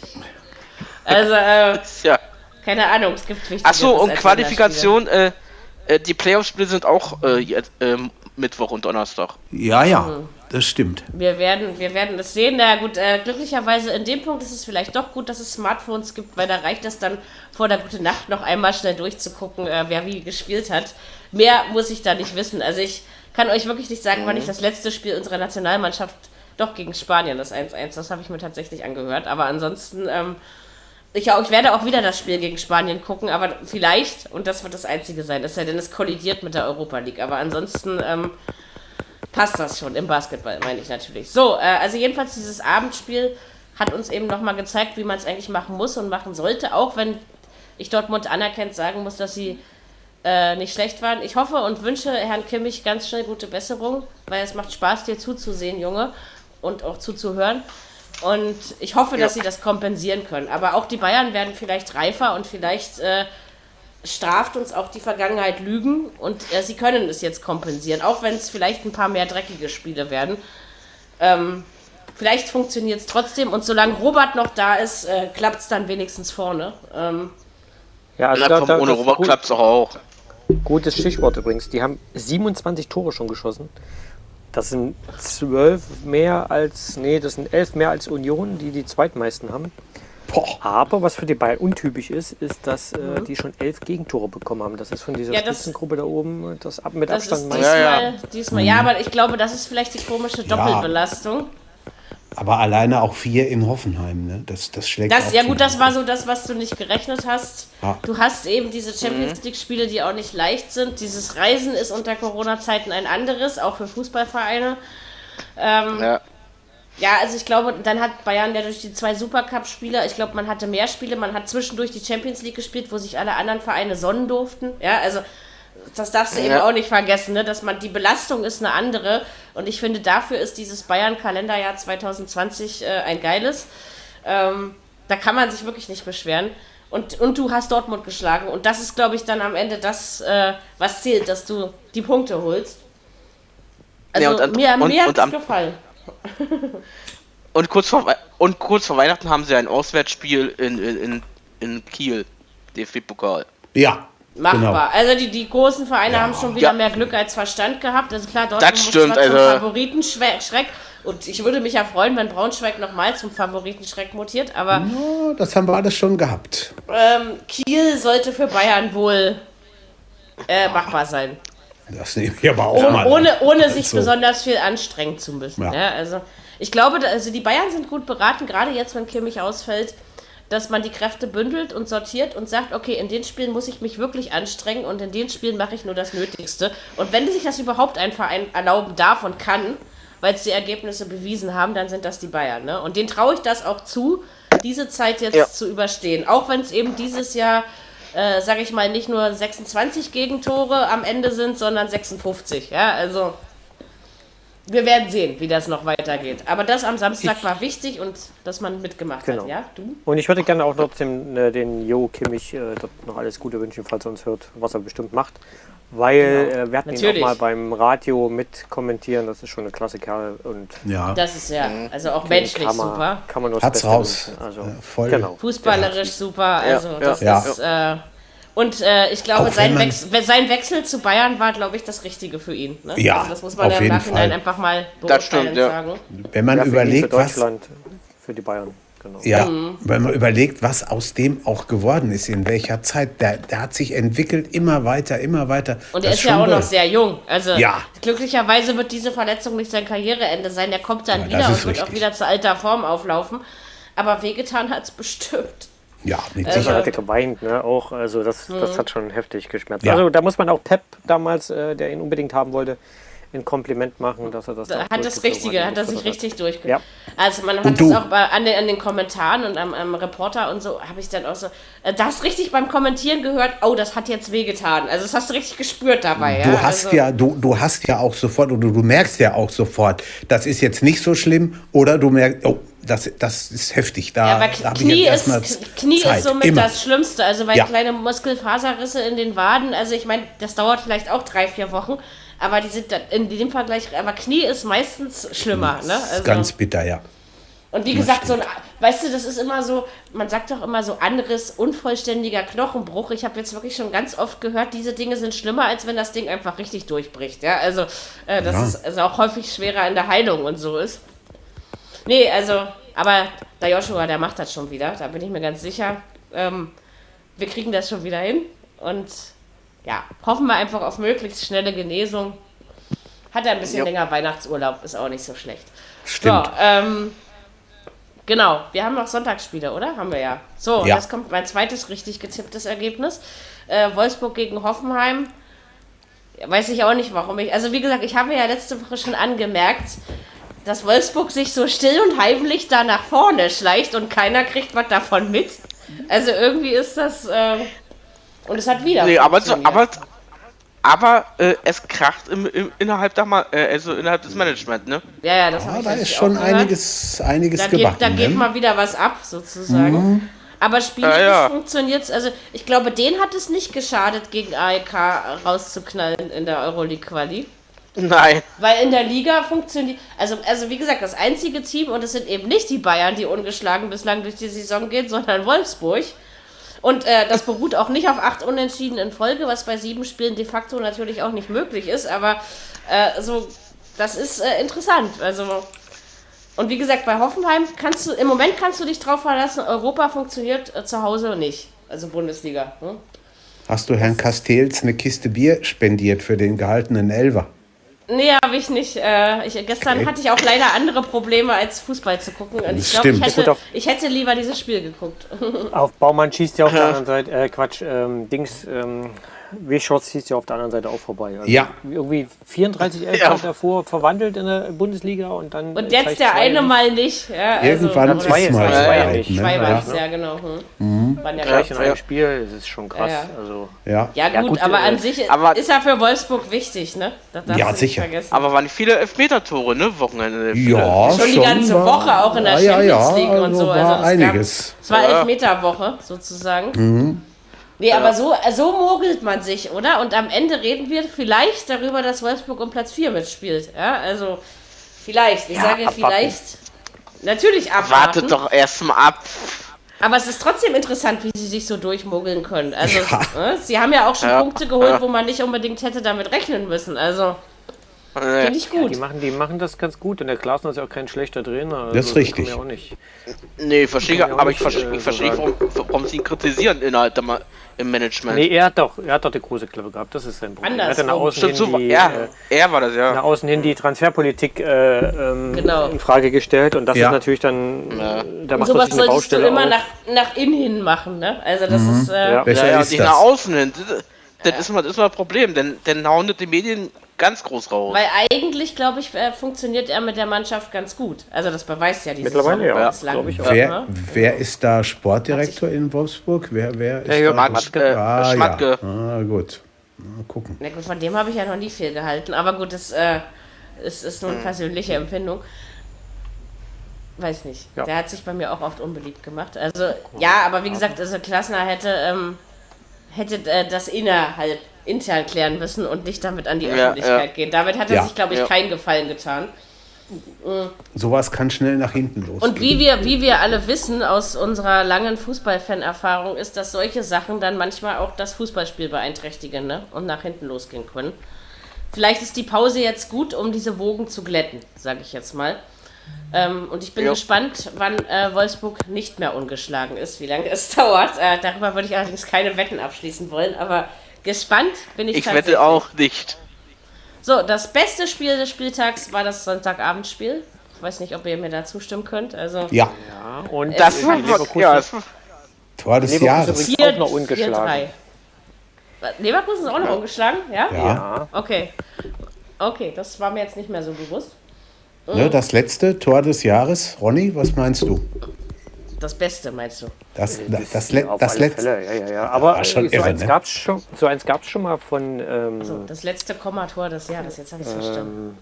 Also, äh, Ja. keine Ahnung, es gibt wichtigeres Achso, und Qualifikation, äh, äh, die Playoff-Spiele sind auch äh, jetzt, ähm, Mittwoch und Donnerstag. Ja, ja, das stimmt. Wir werden, wir werden es sehen. Na gut, äh, glücklicherweise in dem Punkt ist es vielleicht doch gut, dass es Smartphones gibt, weil da reicht es dann vor der gute Nacht noch einmal schnell durchzugucken, äh, wer wie gespielt hat. Mehr muss ich da nicht wissen. Also ich kann euch wirklich nicht sagen, wann ich das letzte Spiel unserer Nationalmannschaft doch gegen Spanien, das 1-1, das habe ich mir tatsächlich angehört. Aber ansonsten, ähm, ich, auch, ich werde auch wieder das Spiel gegen Spanien gucken, aber vielleicht, und das wird das einzige sein, es sei denn, es kollidiert mit der Europa League. Aber ansonsten, ähm, passt das schon im Basketball, meine ich natürlich. So, äh, also jedenfalls dieses Abendspiel hat uns eben nochmal gezeigt, wie man es eigentlich machen muss und machen sollte, auch wenn ich Dortmund anerkennt sagen muss, dass sie äh, nicht schlecht waren. Ich hoffe und wünsche Herrn Kimmich ganz schnell gute Besserung, weil es macht Spaß, dir zuzusehen, Junge, und auch zuzuhören. Und ich hoffe, dass sie das kompensieren können. Aber auch die Bayern werden vielleicht reifer und vielleicht äh, straft uns auch die Vergangenheit Lügen und äh, sie können es jetzt kompensieren, auch wenn es vielleicht ein paar mehr dreckige Spiele werden. Ähm, vielleicht funktioniert es trotzdem und solange Robert noch da ist, äh, klappt es dann wenigstens vorne. Ähm, Ja, also komm, da, ohne Robert klappt es doch auch. gutes Stichwort übrigens. Die haben 27 Tore schon geschossen. Das sind zwölf mehr als, nee, das sind elf mehr als Union, die die zweitmeisten haben. Boah. Aber was für die Bayern untypisch ist, ist, dass äh, die schon elf Gegentore bekommen haben. Das ist von dieser Mhm. Ja, das- Spitzengruppe da oben das ab, mit das ist Abstand diesmal, meist. Ja, ja. diesmal. Ja, aber ich glaube, das ist vielleicht die komische Doppelbelastung. Aber alleine auch vier in Hoffenheim, ne? Das, das schlägt Das, auch ja gut, das war so das, was du nicht gerechnet hast. Ja. Du hast eben diese Champions League-Spiele, die auch nicht leicht sind. Dieses Reisen ist unter Corona-Zeiten ein anderes, auch für Fußballvereine. Ähm, Ja. Ja, also ich glaube, dann hat Bayern ja durch die zwei Supercup-Spiele, ich glaube, man hatte mehr Spiele, man hat zwischendurch die Champions League gespielt, wo sich alle anderen Vereine sonnen durften. Ja, also das darfst du eben Ja. auch nicht vergessen, ne? dass man die Belastung ist eine andere. Und ich finde, dafür ist dieses Bayern-Kalenderjahr 2020 äh, ein geiles. Ähm, da kann man sich wirklich nicht beschweren. Und, und du hast Dortmund geschlagen. Und das ist, glaube ich, dann am Ende das, äh, was zählt, dass du die Punkte holst. Also Ja, und an- mir, und- mir hat es gefallen. Und kurz vor, und kurz vor Weihnachten haben sie ein Auswärtsspiel in, in, in, in Kiel, DFB-Pokal. Ja, Machbar. genau. Also die, die großen Vereine Ja. haben schon wieder Ja. mehr Glück als Verstand gehabt. Also klar, Dortmund Das muss stimmt, zwar zum also- Favoritenschreck. Und ich würde mich ja freuen, wenn Braunschweig nochmal zum Favoritenschreck mutiert. Aber Ja, das haben wir alles schon gehabt. ähm, Kiel sollte für Bayern wohl äh, machbar sein. Das nehme ich aber auch Oh, mal. ohne, ohne sich So. besonders viel anstrengen zu müssen. Ja. Ja. also ich glaube, also die Bayern sind gut beraten, gerade jetzt, wenn Kimmich ausfällt, dass man die Kräfte bündelt und sortiert und sagt, okay, in den Spielen muss ich mich wirklich anstrengen und in den Spielen mache ich nur das Nötigste. Und wenn sich das überhaupt ein Verein erlauben darf und kann, weil es die Ergebnisse bewiesen haben, dann sind das die Bayern. Ne? Und denen traue ich das auch zu, diese Zeit jetzt Ja. zu überstehen. Auch wenn es eben dieses Jahr, äh, sage ich mal, nicht nur 26 Gegentore am Ende sind, sondern 56. Ja, also wir werden sehen, wie das noch weitergeht. Aber das am Samstag war wichtig und dass man mitgemacht Genau. hat. Ja, du? Und ich würde gerne auch trotzdem äh, den Jo Kimmich äh, dort noch alles Gute wünschen, falls er uns hört, was er bestimmt macht. Weil äh, wir hatten ihn Natürlich. auch mal beim Radio mit kommentieren. Das ist schon eine klasse Kerl und Ja, Das ist ja, also auch menschlich kann man, super. Kann man nur das hat's Beste raus. Also, Äh, voll. Genau. Fußballerisch super. Also ja, das ja. ist. Äh, und äh, ich glaube, sein, man- Wechsel, sein Wechsel zu Bayern war, glaube ich, das Richtige für ihn. Ne? Ja, also das muss man auf ja im Nachhinein Fall. einfach mal Das beurteilen stimmt, und ja. sagen. Wenn man Ja, ihn, überlegt, für was, Deutschland, für die Bayern. Genau. ja, Mhm. wenn man überlegt, was aus dem auch geworden ist, in welcher Zeit, der, der hat sich entwickelt, immer weiter, immer weiter. Und er ist ja auch noch sehr jung. Also Ja. glücklicherweise wird diese Verletzung nicht sein Karriereende sein. Er kommt dann Ja, das wieder und ist wird auch richtig. wieder zu alter Form auflaufen. Aber wehgetan hat es bestimmt. Ja, mit Also- Er Sicherheit. hatte geweint, ne? Auch, also das, Mhm. das hat schon heftig geschmerzt. Ja. Also da muss man auch Pep damals, äh, der ihn unbedingt haben wollte, ein Kompliment machen, dass er das Da hat das Richtige, hat er sich richtig durchgeführt. Ja. Also man hat das du? auch bei, an, den, an den Kommentaren und am, am Reporter und so, habe ich dann auch so, äh, da hast richtig beim Kommentieren gehört, oh, das hat jetzt wehgetan. Also das hast du richtig gespürt dabei. Du ja? hast also, ja, du, du hast ja auch sofort, oder du merkst ja auch sofort, das ist jetzt nicht so schlimm, oder du merkst, oh, das, das ist heftig. Da, Ja, aber da hab ich Knie, jetzt ist, Knie Zeit. ist somit Immer. das Schlimmste. Also weil Ja. kleine Muskelfaserrisse in den Waden, also ich meine, das dauert vielleicht auch drei, vier Wochen, aber die sind dann in dem Vergleich, aber Knie ist meistens schlimmer. Ne? Das ist Also, Ganz bitter, ja. und wie gesagt, so ein, weißt du, das ist immer so, man sagt doch immer so Anriss, unvollständiger Knochenbruch. Ich habe jetzt wirklich schon ganz oft gehört, diese Dinge sind schlimmer, als wenn das Ding einfach richtig durchbricht. Ja, also äh, das Ja. ist also auch häufig schwerer in der Heilung und so ist. Nee, also, aber der Joshua, der macht das schon wieder, da bin ich mir ganz sicher. Ähm, wir kriegen das schon wieder hin und ja, hoffen wir einfach auf möglichst schnelle Genesung. Hat er ein bisschen Ja. länger Weihnachtsurlaub, ist auch nicht so schlecht. Stimmt. So, ähm, genau, wir haben noch Sonntagsspiele, oder? Haben wir ja. So, Ja. jetzt kommt mein zweites richtig getipptes Ergebnis. Äh, Wolfsburg gegen Hoffenheim. Weiß ich auch nicht, warum ich. Also, wie gesagt, ich habe ja letzte Woche schon angemerkt, dass Wolfsburg sich so still und heimlich da nach vorne schleicht und keiner kriegt was davon mit. Also, irgendwie ist das. Äh, und es hat wieder. Nee, aber, so, aber, aber äh, es kracht im, im, innerhalb, der, Ma- äh, also innerhalb des Management, ne? Ja, ja, das Ja, da ist schon einiges, einiges Da geht, gebacken. da geht ne? mal wieder was ab, sozusagen. Aber spielerisch Ja, ja. funktioniert es. Also, ich glaube, den hat es nicht geschadet, gegen AEK rauszuknallen in der Euroleague-Quali. Nein. Weil in der Liga funktioniert. Also, also, wie gesagt, das einzige Team, und es sind eben nicht die Bayern, die ungeschlagen bislang durch die Saison gehen, sondern Wolfsburg. Und äh, das beruht auch nicht auf acht Unentschieden in Folge, was bei sieben Spielen de facto natürlich auch nicht möglich ist. Aber äh, so, das ist äh, interessant. Also, und wie gesagt, bei Hoffenheim kannst du, im Moment kannst du dich drauf verlassen, Europa funktioniert äh, zu Hause nicht. Also Bundesliga. Hm? Hast du Herrn Castells eine Kiste Bier spendiert für den gehaltenen Elfer? Nee, habe ich nicht. Äh, ich, gestern Okay. hatte ich auch leider andere Probleme, als Fußball zu gucken. Und ich glaube, ich hätte, ich hätte lieber dieses Spiel geguckt. Auf Baumann schießt ja auf der anderen Seite, äh, Quatsch, ähm, Dings, ähm, W-Shots schießt ja auf der anderen Seite auch vorbei. Also Ja. Irgendwie 34 Elfer Ja. davor verwandelt in der Bundesliga und dann. Und jetzt der zwei eine nicht. mal nicht. Ja, also, Irgendwann aber ist zwei mal ja, soweit. ja, Ne? Zwei war Ja. es, ja, genau. Hm. Waren ja Gleich in zwei. einem Spiel, das ist schon krass. Ja, ja. Also, Ja. Ja, gut, Ja, gut, aber äh, an sich aber- ist er für Wolfsburg wichtig, ne? Ja, nicht sicher. vergessen. Aber waren viele Elfmeter-Tore, ne? Wochenende. Viele. Ja, Schon die ganze Woche, auch in der ja, ja, Champions League und also so. War Also es gab- einiges. Es war Ja. Elfmeterwoche sozusagen. Nee, aber so, so mogelt man sich, oder? Und am Ende reden wir vielleicht darüber, dass Wolfsburg um Platz 4 mitspielt. Ja, also vielleicht. Ich Ja, sage abwarten. vielleicht. Natürlich abwarten. Wartet doch erst mal ab. Aber es ist trotzdem interessant, wie sie sich so durchmogeln können. Also, Ja. ne, sie haben ja auch schon Ja. Punkte geholt, Ja. wo man nicht unbedingt hätte damit rechnen müssen. Also, Finde ich gut. Die machen, die machen das ganz gut und der Glasner ist ja auch kein schlechter Trainer. Also Das ist richtig. kann Ja auch nicht. Nee, verstehe Kann ich auch aber ich nicht, verstehe äh, ich verstehe nicht, so warum, warum sie ihn kritisieren innerhalb der im Management. Nee, er hat doch, er hat doch die große Klappe gehabt, das ist sein Problem. Er hat dann nach außen Stimmt, hin super. die, Ja, äh, er war das, nach ja. außen hin die Transferpolitik äh, ähm, Genau. in Frage gestellt und das Ja. ist natürlich dann, Ja. da Und macht man sowas eine solltest du Baustelle immer nach, nach innen hin machen, ne? Also das ist, äh, Ja. Besser Ja, ja, ist nicht das. nach außen hin. Das, das, ist mal, das ist mal ein Problem, denn, denn hauen die Medien ganz groß raus. weil eigentlich, glaube ich, äh, funktioniert er mit der Mannschaft ganz gut. Also das beweist ja die Mittlerweile Saison ja, bislang. ich auch. Wer, Ne? wer ist da Sportdirektor in Wolfsburg? Wer, wer ist Der da? Matsch, äh, Ah, Schmatke. ja. Ah, gut. Mal gucken. Na gut, von dem habe ich ja noch nie viel gehalten. Aber gut, das äh, ist, ist nur eine persönliche Empfindung. Weiß nicht. Ja. Der hat sich bei mir auch oft unbeliebt gemacht. Also, ja, aber wie gesagt, also Klassner hätte, ähm, hätte äh, das innerhalb intern klären müssen und nicht damit an die Ja, Öffentlichkeit ja. gehen. Damit hat er Ja. sich, glaube ich, Ja. keinen Gefallen getan. Sowas kann schnell nach hinten losgehen. Und wie wir, wie wir alle wissen aus unserer langen Fußballfan-Erfahrung, ist, dass solche Sachen dann manchmal auch das Fußballspiel beeinträchtigen ne? und nach hinten losgehen können. Vielleicht ist die Pause jetzt gut, um diese Wogen zu glätten, sage ich jetzt mal. Ähm, und ich bin Ja. gespannt, wann äh, Wolfsburg nicht mehr ungeschlagen ist, wie lange es dauert. Äh, darüber würde ich allerdings keine Wetten abschließen wollen, aber gespannt bin ich, Ich wette auch nicht. So, das beste Spiel des Spieltags war das Sonntagabendspiel. Ich weiß nicht, ob ihr mir da zustimmen könnt. Also Ja, Ja, und Das war, ja, Tor des Jahres. Vier- auch noch ungeschlagen. 4-3. Leverkusen ist auch noch ungeschlagen, ja? Ja, Ja, Okay. Okay, das war mir jetzt nicht mehr so bewusst. ne, das letzte Tor des Jahres. Ronny, was meinst du? Das Beste, meinst du? Das, das, das, le das letzte. Ja, ja, ja. Aber War schon äh, so irre, eins ne? gab's schon, so eins gab's schon mal von ähm, So, das letzte Kommator des Jahres, jetzt habe ich es verstanden.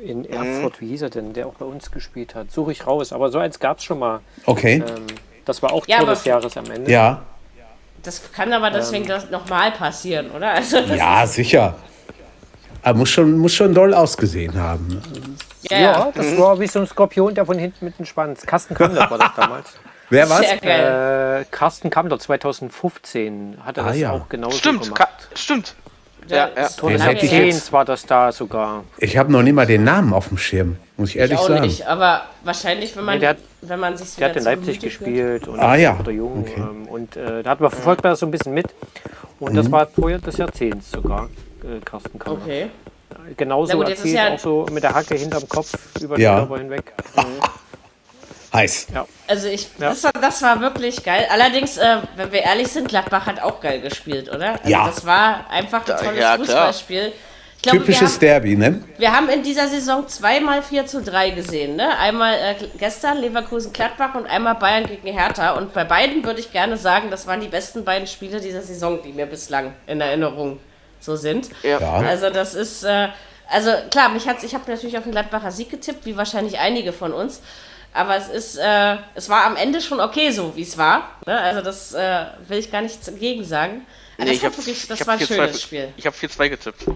in Erfurt, wie hieß er denn, der auch bei uns gespielt hat. Suche ich raus, aber so eins gab's schon mal. Okay. Ähm, das war auch Ja, Tor des Jahres am Ende. Ja, Das kann aber deswegen das nochmal passieren, oder? Also, ja, sicher. Aber muss schon, muss schon doll ausgesehen haben. ne? ja, Ja, das war wie so ein Skorpion, der von hinten mit dem Schwanz. Carsten Kammler war das damals. Wer geil. Äh, Carsten Kammler 2015 hat er Ah, das ja. auch genauso stimmt, gemacht. ka, stimmt. Ja, ja. Ich Jahrzehnts war das da sogar. Ich habe noch nicht mal den Namen auf dem Schirm, muss ich Ich ehrlich auch sagen. nicht, aber wahrscheinlich, wenn man, Nee, hat- wenn man sich Der hat in Leipzig gespielt und Ah, ja. oder Jung. Okay. Ähm, und äh, da hat man verfolgt man das so ein bisschen mit. Und Mhm. das war Tor des Jahrzehnts sogar, äh, Carsten Kammler. Okay. Genauso Na gut, jetzt ist erzählt, ja- auch so mit der Hacke hinterm Kopf über Ja. den Körper hinweg. Heiß. Also ich, Ja. das, war, das war wirklich geil. Allerdings, äh, wenn wir ehrlich sind, Gladbach hat auch geil gespielt, oder? Also Ja. Das war einfach ein Ja, tolles ja. Fußballspiel. Ich glaube, wir Typisches haben, Derby, ne? wir haben in dieser Saison zweimal 4 zu 3 gesehen. Ne? Einmal äh, gestern Leverkusen-Gladbach und einmal Bayern gegen Hertha. Und bei beiden würde ich gerne sagen, das waren die besten beiden Spiele dieser Saison, die mir bislang in Erinnerung so sind. Ja. Ja. Also das ist, äh, also klar, mich hat's, ich habe natürlich auf den Gladbacher Sieg getippt, wie wahrscheinlich einige von uns. Aber es ist, äh, es war am Ende schon okay so, wie es war. Ne? Also das äh, will ich gar nichts dagegen sagen. Aber Nee, das, ich hat hab- wirklich, das ich war ein 4-2 schönes Spiel. Ich habe 4-2 getippt.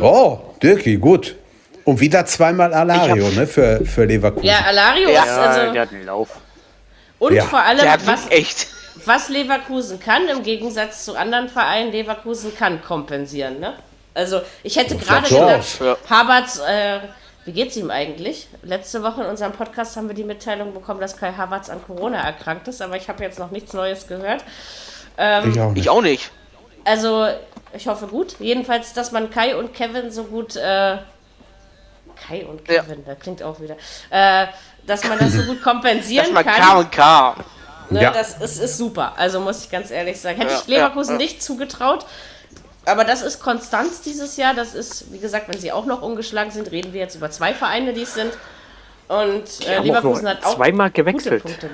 Oh, Dirki, gut. Und wieder zweimal Alario, ne? Für, für Leverkusen. Ja, Alario Ja, ist Ja, also der hat einen Lauf. und Ja. vor allem was, echt. was Leverkusen kann im Gegensatz zu anderen Vereinen, Leverkusen kann kompensieren. Ne? Also ich hätte gerade gedacht. Ja. Havertz, äh, wie geht's ihm eigentlich? Letzte Woche in unserem Podcast haben wir die Mitteilung bekommen, dass Kai Havertz an Corona erkrankt ist, aber ich habe jetzt noch nichts Neues gehört. Ich auch nicht. Ich auch nicht. Also ich hoffe gut. Jedenfalls, dass man Kai und Kevin so gut. Äh, Kai und Ja. Kevin, das klingt auch wieder. Äh, dass man das so gut kompensieren Das mal kann. K und K. Ne, Ja. Das ist, ist super. Also muss ich ganz ehrlich sagen. Hätte Ja, ich Leverkusen ja, ja. nicht zugetraut. Aber das ist Konstanz dieses Jahr. Das ist, wie gesagt, wenn sie auch noch ungeschlagen sind, reden wir jetzt über zwei Vereine, die es sind. Und äh, Leverkusen hat auch zweimal gewechselt. Punkte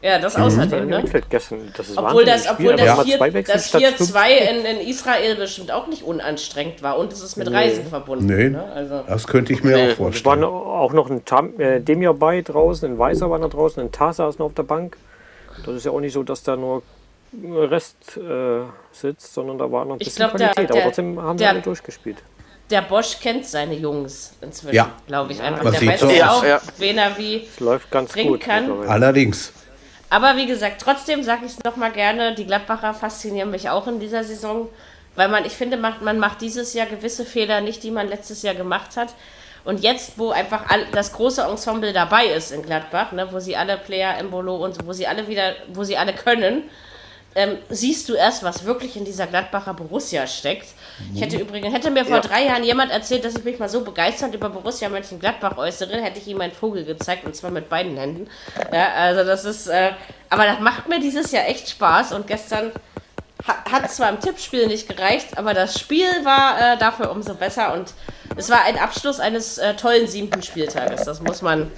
ja, das Mhm. außerdem, ne? gewechselt gestern. Das ist Obwohl das, obwohl das, vier- Wechsel das statt fünf. 4-2 in, in Israel bestimmt auch nicht unanstrengend war. Und es ist mit Reisen verbunden. Nee, Ne? Also, das könnte ich mir Nee. auch Es waren vorstellen. auch noch ein Tam, äh, Demir bei draußen, ein Weißer war noch draußen, ein Tar saß noch auf der Bank. Das ist ja auch nicht so, dass da nur Rest äh, sitzt, sondern da war noch ein Ich bisschen glaub, der- Qualität. der- aber trotzdem haben der- wir alle durchgespielt. der Bosch kennt seine Jungs inzwischen, Ja. glaube ich. Einfach. Man Der weiß so ja auch, Ja. wen er wie. Es läuft ganz Bringen gut. kann. Allerdings. Aber wie gesagt, trotzdem sage ich es nochmal gerne, die Gladbacher faszinieren mich auch in dieser Saison. weil man, ich finde, macht, man macht dieses Jahr gewisse Fehler nicht, die man letztes Jahr gemacht hat. Und jetzt, wo einfach all, das große Ensemble dabei ist in Gladbach, ne, wo sie alle Player, Embolo und so, wo sie alle wieder, wo sie alle können, ähm, siehst du erst, was wirklich in dieser Gladbacher Borussia steckt. Ich hätte übrigens, hätte mir vor Ja. drei Jahren jemand erzählt, dass ich mich mal so begeistert über Borussia Mönchengladbach äußere, hätte ich ihm einen Vogel gezeigt und zwar mit beiden Händen. Ja, also das ist, äh, aber das macht mir dieses Jahr echt Spaß und gestern hat zwar im Tippspiel nicht gereicht, aber das Spiel war äh, dafür umso besser und es war ein Abschluss eines äh, tollen siebten Spieltages. Das muss man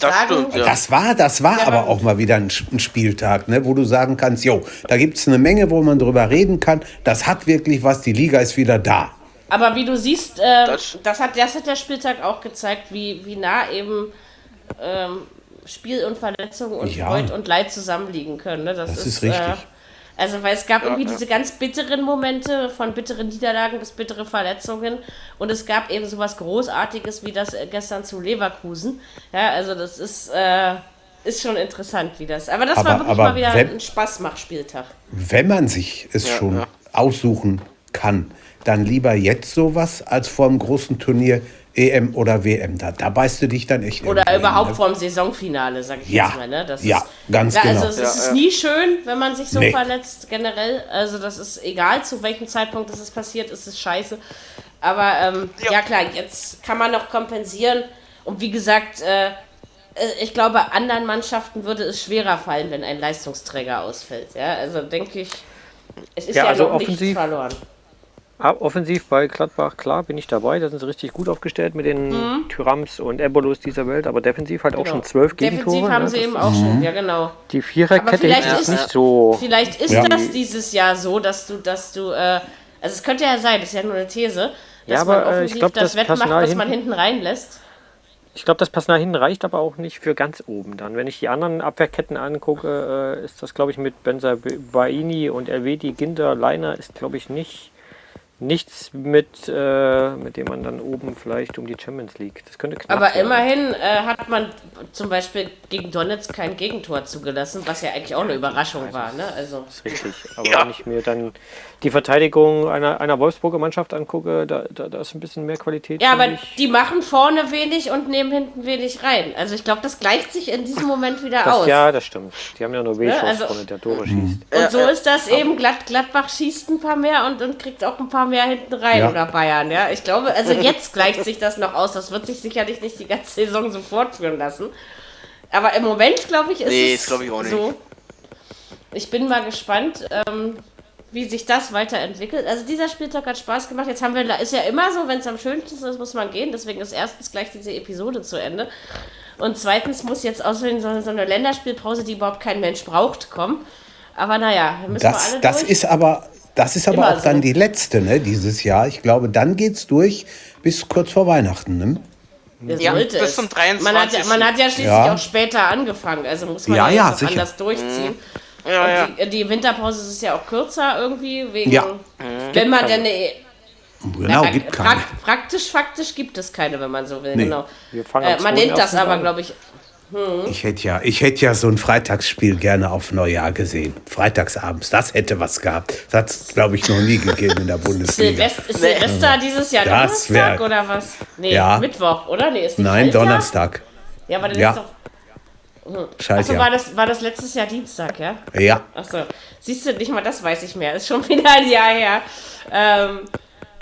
Das sagen. stimmt, ja. Das war, das war Ja, aber auch mal wieder ein, ein Spieltag, ne, wo du sagen kannst, jo, da gibt es eine Menge, wo man drüber reden kann. Das hat wirklich was, die Liga ist wieder da. Aber wie du siehst, ähm, Das- das, hat, das hat der Spieltag auch gezeigt, wie, wie nah eben ähm, Spiel und Verletzung und Ja. Freud und Leid zusammenliegen können. Ne? Das, Das ist, ist richtig. Äh, also, weil es gab irgendwie ja. diese ganz bitteren Momente, von bitteren Niederlagen bis bittere Verletzungen. Und es gab eben sowas Großartiges wie das äh, gestern zu Leverkusen. Ja, also das ist, äh, ist schon interessant, wie das. Aber das Aber- war wirklich aber mal wieder wenn- ein Spaßmach-Spieltag. Wenn man sich es Ja, schon ja. aussuchen kann, dann lieber jetzt sowas als vor einem großen Turnier EM oder WM. Da, da beißt du dich dann echt Oder überhaupt ne? vorm Saisonfinale, sag ich Ja. jetzt mal. Ne? Das Ja, ist, ganz ja, genau. Also es Ja, ist ja. nie schön, wenn man sich so Nee. verletzt, generell. Also das ist egal, zu welchem Zeitpunkt das ist passiert, ist es scheiße. Aber ähm, ja. Ja. klar, jetzt kann man noch kompensieren. Und wie gesagt, äh, äh, ich glaube, anderen Mannschaften würde es schwerer fallen, wenn ein Leistungsträger ausfällt. Ja, also denke ich, es ist Ja, ja, also noch nichts offensiv- verloren. Offensiv bei Gladbach, klar, bin ich dabei. Da sind sie richtig gut aufgestellt mit den Thürams und Ebolos dieser Welt. Aber defensiv halt auch Mhm. Genau. schon zwölf Gegentore. Defensiv haben ne? sie Das- eben auch schon, ja genau. Die Viererkette vielleicht ist nicht so. Vielleicht ist Ja. das dieses Jahr so, dass du, dass du, äh, also es könnte ja sein, das ist ja nur eine These, dass Ja, aber, man äh, ich offensiv glaub, das das wettmacht, was man hinten- hinten reinlässt. Ich glaube, das Personal hinten reicht aber auch nicht für ganz oben dann. Wenn ich die anderen Abwehrketten angucke, äh, ist das, glaube ich, mit Benza Baini und Elvedi, Ginter, Leiner ist, glaube ich, nicht nichts mit, äh, mit dem man dann oben vielleicht um die Champions League. Das könnte knapp Aber werden. immerhin äh, hat man zum Beispiel gegen Donetsk kein Gegentor zugelassen, was ja eigentlich auch eine Überraschung war. Ne? Also, Das ist richtig. Aber Ja. wenn ich mir dann die Verteidigung einer, einer Wolfsburger Mannschaft angucke, da, da, da ist ein bisschen mehr Qualität. ja, aber ich. die machen vorne wenig und nehmen hinten wenig rein. Also ich glaube, das gleicht sich in diesem Moment wieder das, aus. ja, das stimmt. Die haben ja nur Wechos also- vorne, der Tore schießt. Und so ist das eben. Glad Gladbach schießt ein paar mehr und, und kriegt auch ein paar mehr hinten rein Ja. oder Bayern. Ja, ich glaube, also jetzt gleicht sich das noch aus. Das wird sich sicherlich nicht die ganze Saison so fortführen lassen. Aber im Moment, glaube ich, ist Nee, es ich auch nicht. so. Ich bin mal gespannt, ähm, wie sich das weiterentwickelt. Also dieser Spieltag hat Spaß gemacht. Jetzt haben wir, ist ja immer so, wenn es am schönsten ist, muss man gehen. Deswegen ist erstens gleich diese Episode zu Ende. Und zweitens muss jetzt außerdem so, so eine Länderspielpause, die überhaupt kein Mensch braucht, kommen. Aber naja, müssen wir Das, alle das durch. ist aber, das ist aber Immer auch dann so. die letzte, ne, dieses Jahr. Ich glaube, dann geht's durch bis kurz vor Weihnachten, ne? Ja, Ja, bis es. zum Man hat, ja, 23.. man hat ja schließlich Ja. auch später angefangen, also muss man Ja, ja, ja, anders durchziehen. Ja, Und ja. Die, die Winterpause ist ja auch kürzer irgendwie, wegen, Ja. wenn man denn eine, Genau, na, gibt pra keine. praktisch, faktisch gibt es keine, wenn man so will, Nee. genau. Wir fangen Äh, man nennt das 2.1. aber, glaube ich, Ich hätte ja, ich hätte ja so ein Freitagsspiel gerne auf Neujahr gesehen. Freitagsabends, das hätte was gehabt. Das hat es, glaube ich, noch nie gegeben in der Bundesliga. Silvest ist Silvester dieses Jahr Das Donnerstag wär- oder was? Nee, Ja. Mittwoch, oder? Nee, ist nicht Nein, Schaltjahr? Donnerstag. Ja, aber dann Ja. ist doch. Achso, Schaltjahr. war das, war das letztes Jahr Dienstag, ja? Ja, Achso, siehst du, nicht mal das weiß ich mehr. Ist schon wieder ein Jahr her. Ähm,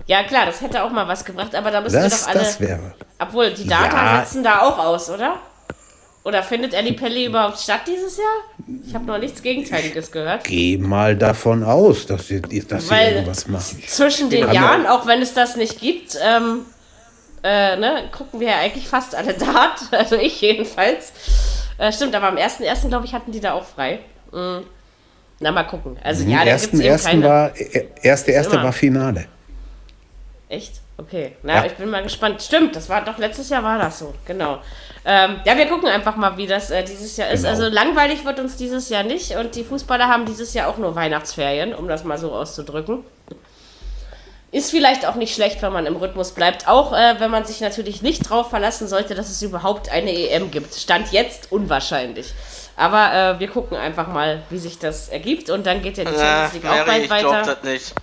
ja, klar, das hätte auch mal was gebracht, aber da müssen wir das, doch alle. das wäre. obwohl, die Data Ja. setzen da auch aus, oder? Oder findet Elli Pelli überhaupt statt dieses Jahr? Ich habe noch nichts Gegenteiliges gehört. Geh mal davon aus, dass sie, dass sie Weil irgendwas machen. zwischen den haben Jahren, ja- auch wenn es das nicht gibt, ähm, äh, ne, gucken wir ja eigentlich fast alle Dart. Also ich jedenfalls. Äh, stimmt, aber am 1.1. glaube ich, hatten die da auch frei. Mhm. Na, mal gucken. Also ja, Am da ersten, eben ersten war, äh, erste, erste Immer. war Finale. Echt? Okay. Na, Ja. ich bin mal gespannt. Stimmt, das war doch letztes Jahr war das so. Genau. Ähm, ja, wir gucken einfach mal, wie das äh, dieses Jahr ist. Genau. Also langweilig wird uns dieses Jahr nicht und die Fußballer haben dieses Jahr auch nur Weihnachtsferien, um das mal so auszudrücken. Ist vielleicht auch nicht schlecht, wenn man im Rhythmus bleibt. Auch äh, wenn man sich natürlich nicht drauf verlassen sollte, dass es überhaupt eine EM gibt. Stand jetzt unwahrscheinlich. Aber äh, wir gucken einfach mal, wie sich das ergibt. Und dann geht ja die Na, Champions League auch bald ich glaube weiter. das nicht.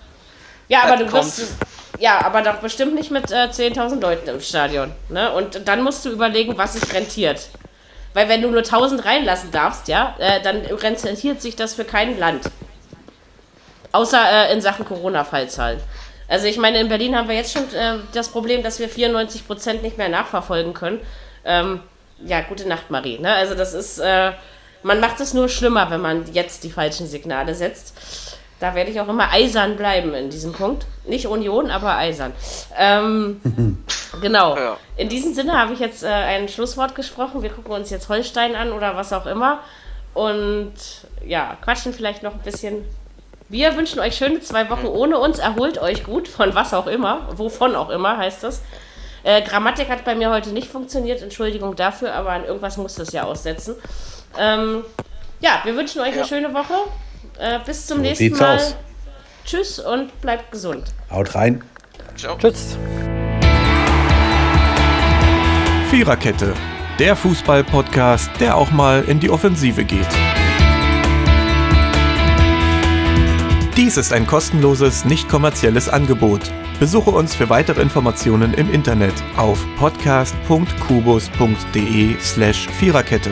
Ja, aber Das du wirst. Ja, aber doch bestimmt nicht mit äh, 10.000 Leuten im Stadion. Ne? Und dann musst du überlegen, was sich rentiert. Weil wenn du nur 1000 reinlassen darfst, ja, äh, dann rentiert sich das für kein Land. Außer äh, in Sachen Corona-Fallzahlen. Also ich meine, in Berlin haben wir jetzt schon äh, das Problem, dass wir 94% nicht mehr nachverfolgen können. Ähm, ja, gute Nacht, Marie. Ne? Also das ist, äh, man macht es nur schlimmer, wenn man jetzt die falschen Signale setzt. Da werde ich auch immer eisern bleiben in diesem Punkt. Nicht Union, aber eisern. Ähm, genau. Ja. In diesem Sinne habe ich jetzt äh, ein Schlusswort gesprochen. Wir gucken uns jetzt Holstein an oder was auch immer. Und ja, quatschen vielleicht noch ein bisschen. Wir wünschen euch schöne zwei Wochen ohne uns. Erholt euch gut von was auch immer. Wovon auch immer heißt das. Äh, Grammatik hat bei mir heute nicht funktioniert. Entschuldigung dafür, aber an irgendwas muss das ja aussetzen. Ähm, ja, wir wünschen euch eine Ja. schöne Woche. Äh, bis zum So nächsten Mal. aus. Tschüss und bleibt gesund. Haut rein. Ciao. Tschüss. Viererkette, der Fußball-Podcast, der auch mal in die Offensive geht. Dies ist ein kostenloses, nicht kommerzielles Angebot. Besuche uns für weitere Informationen im Internet auf podcast.kubus.de slash Viererkette.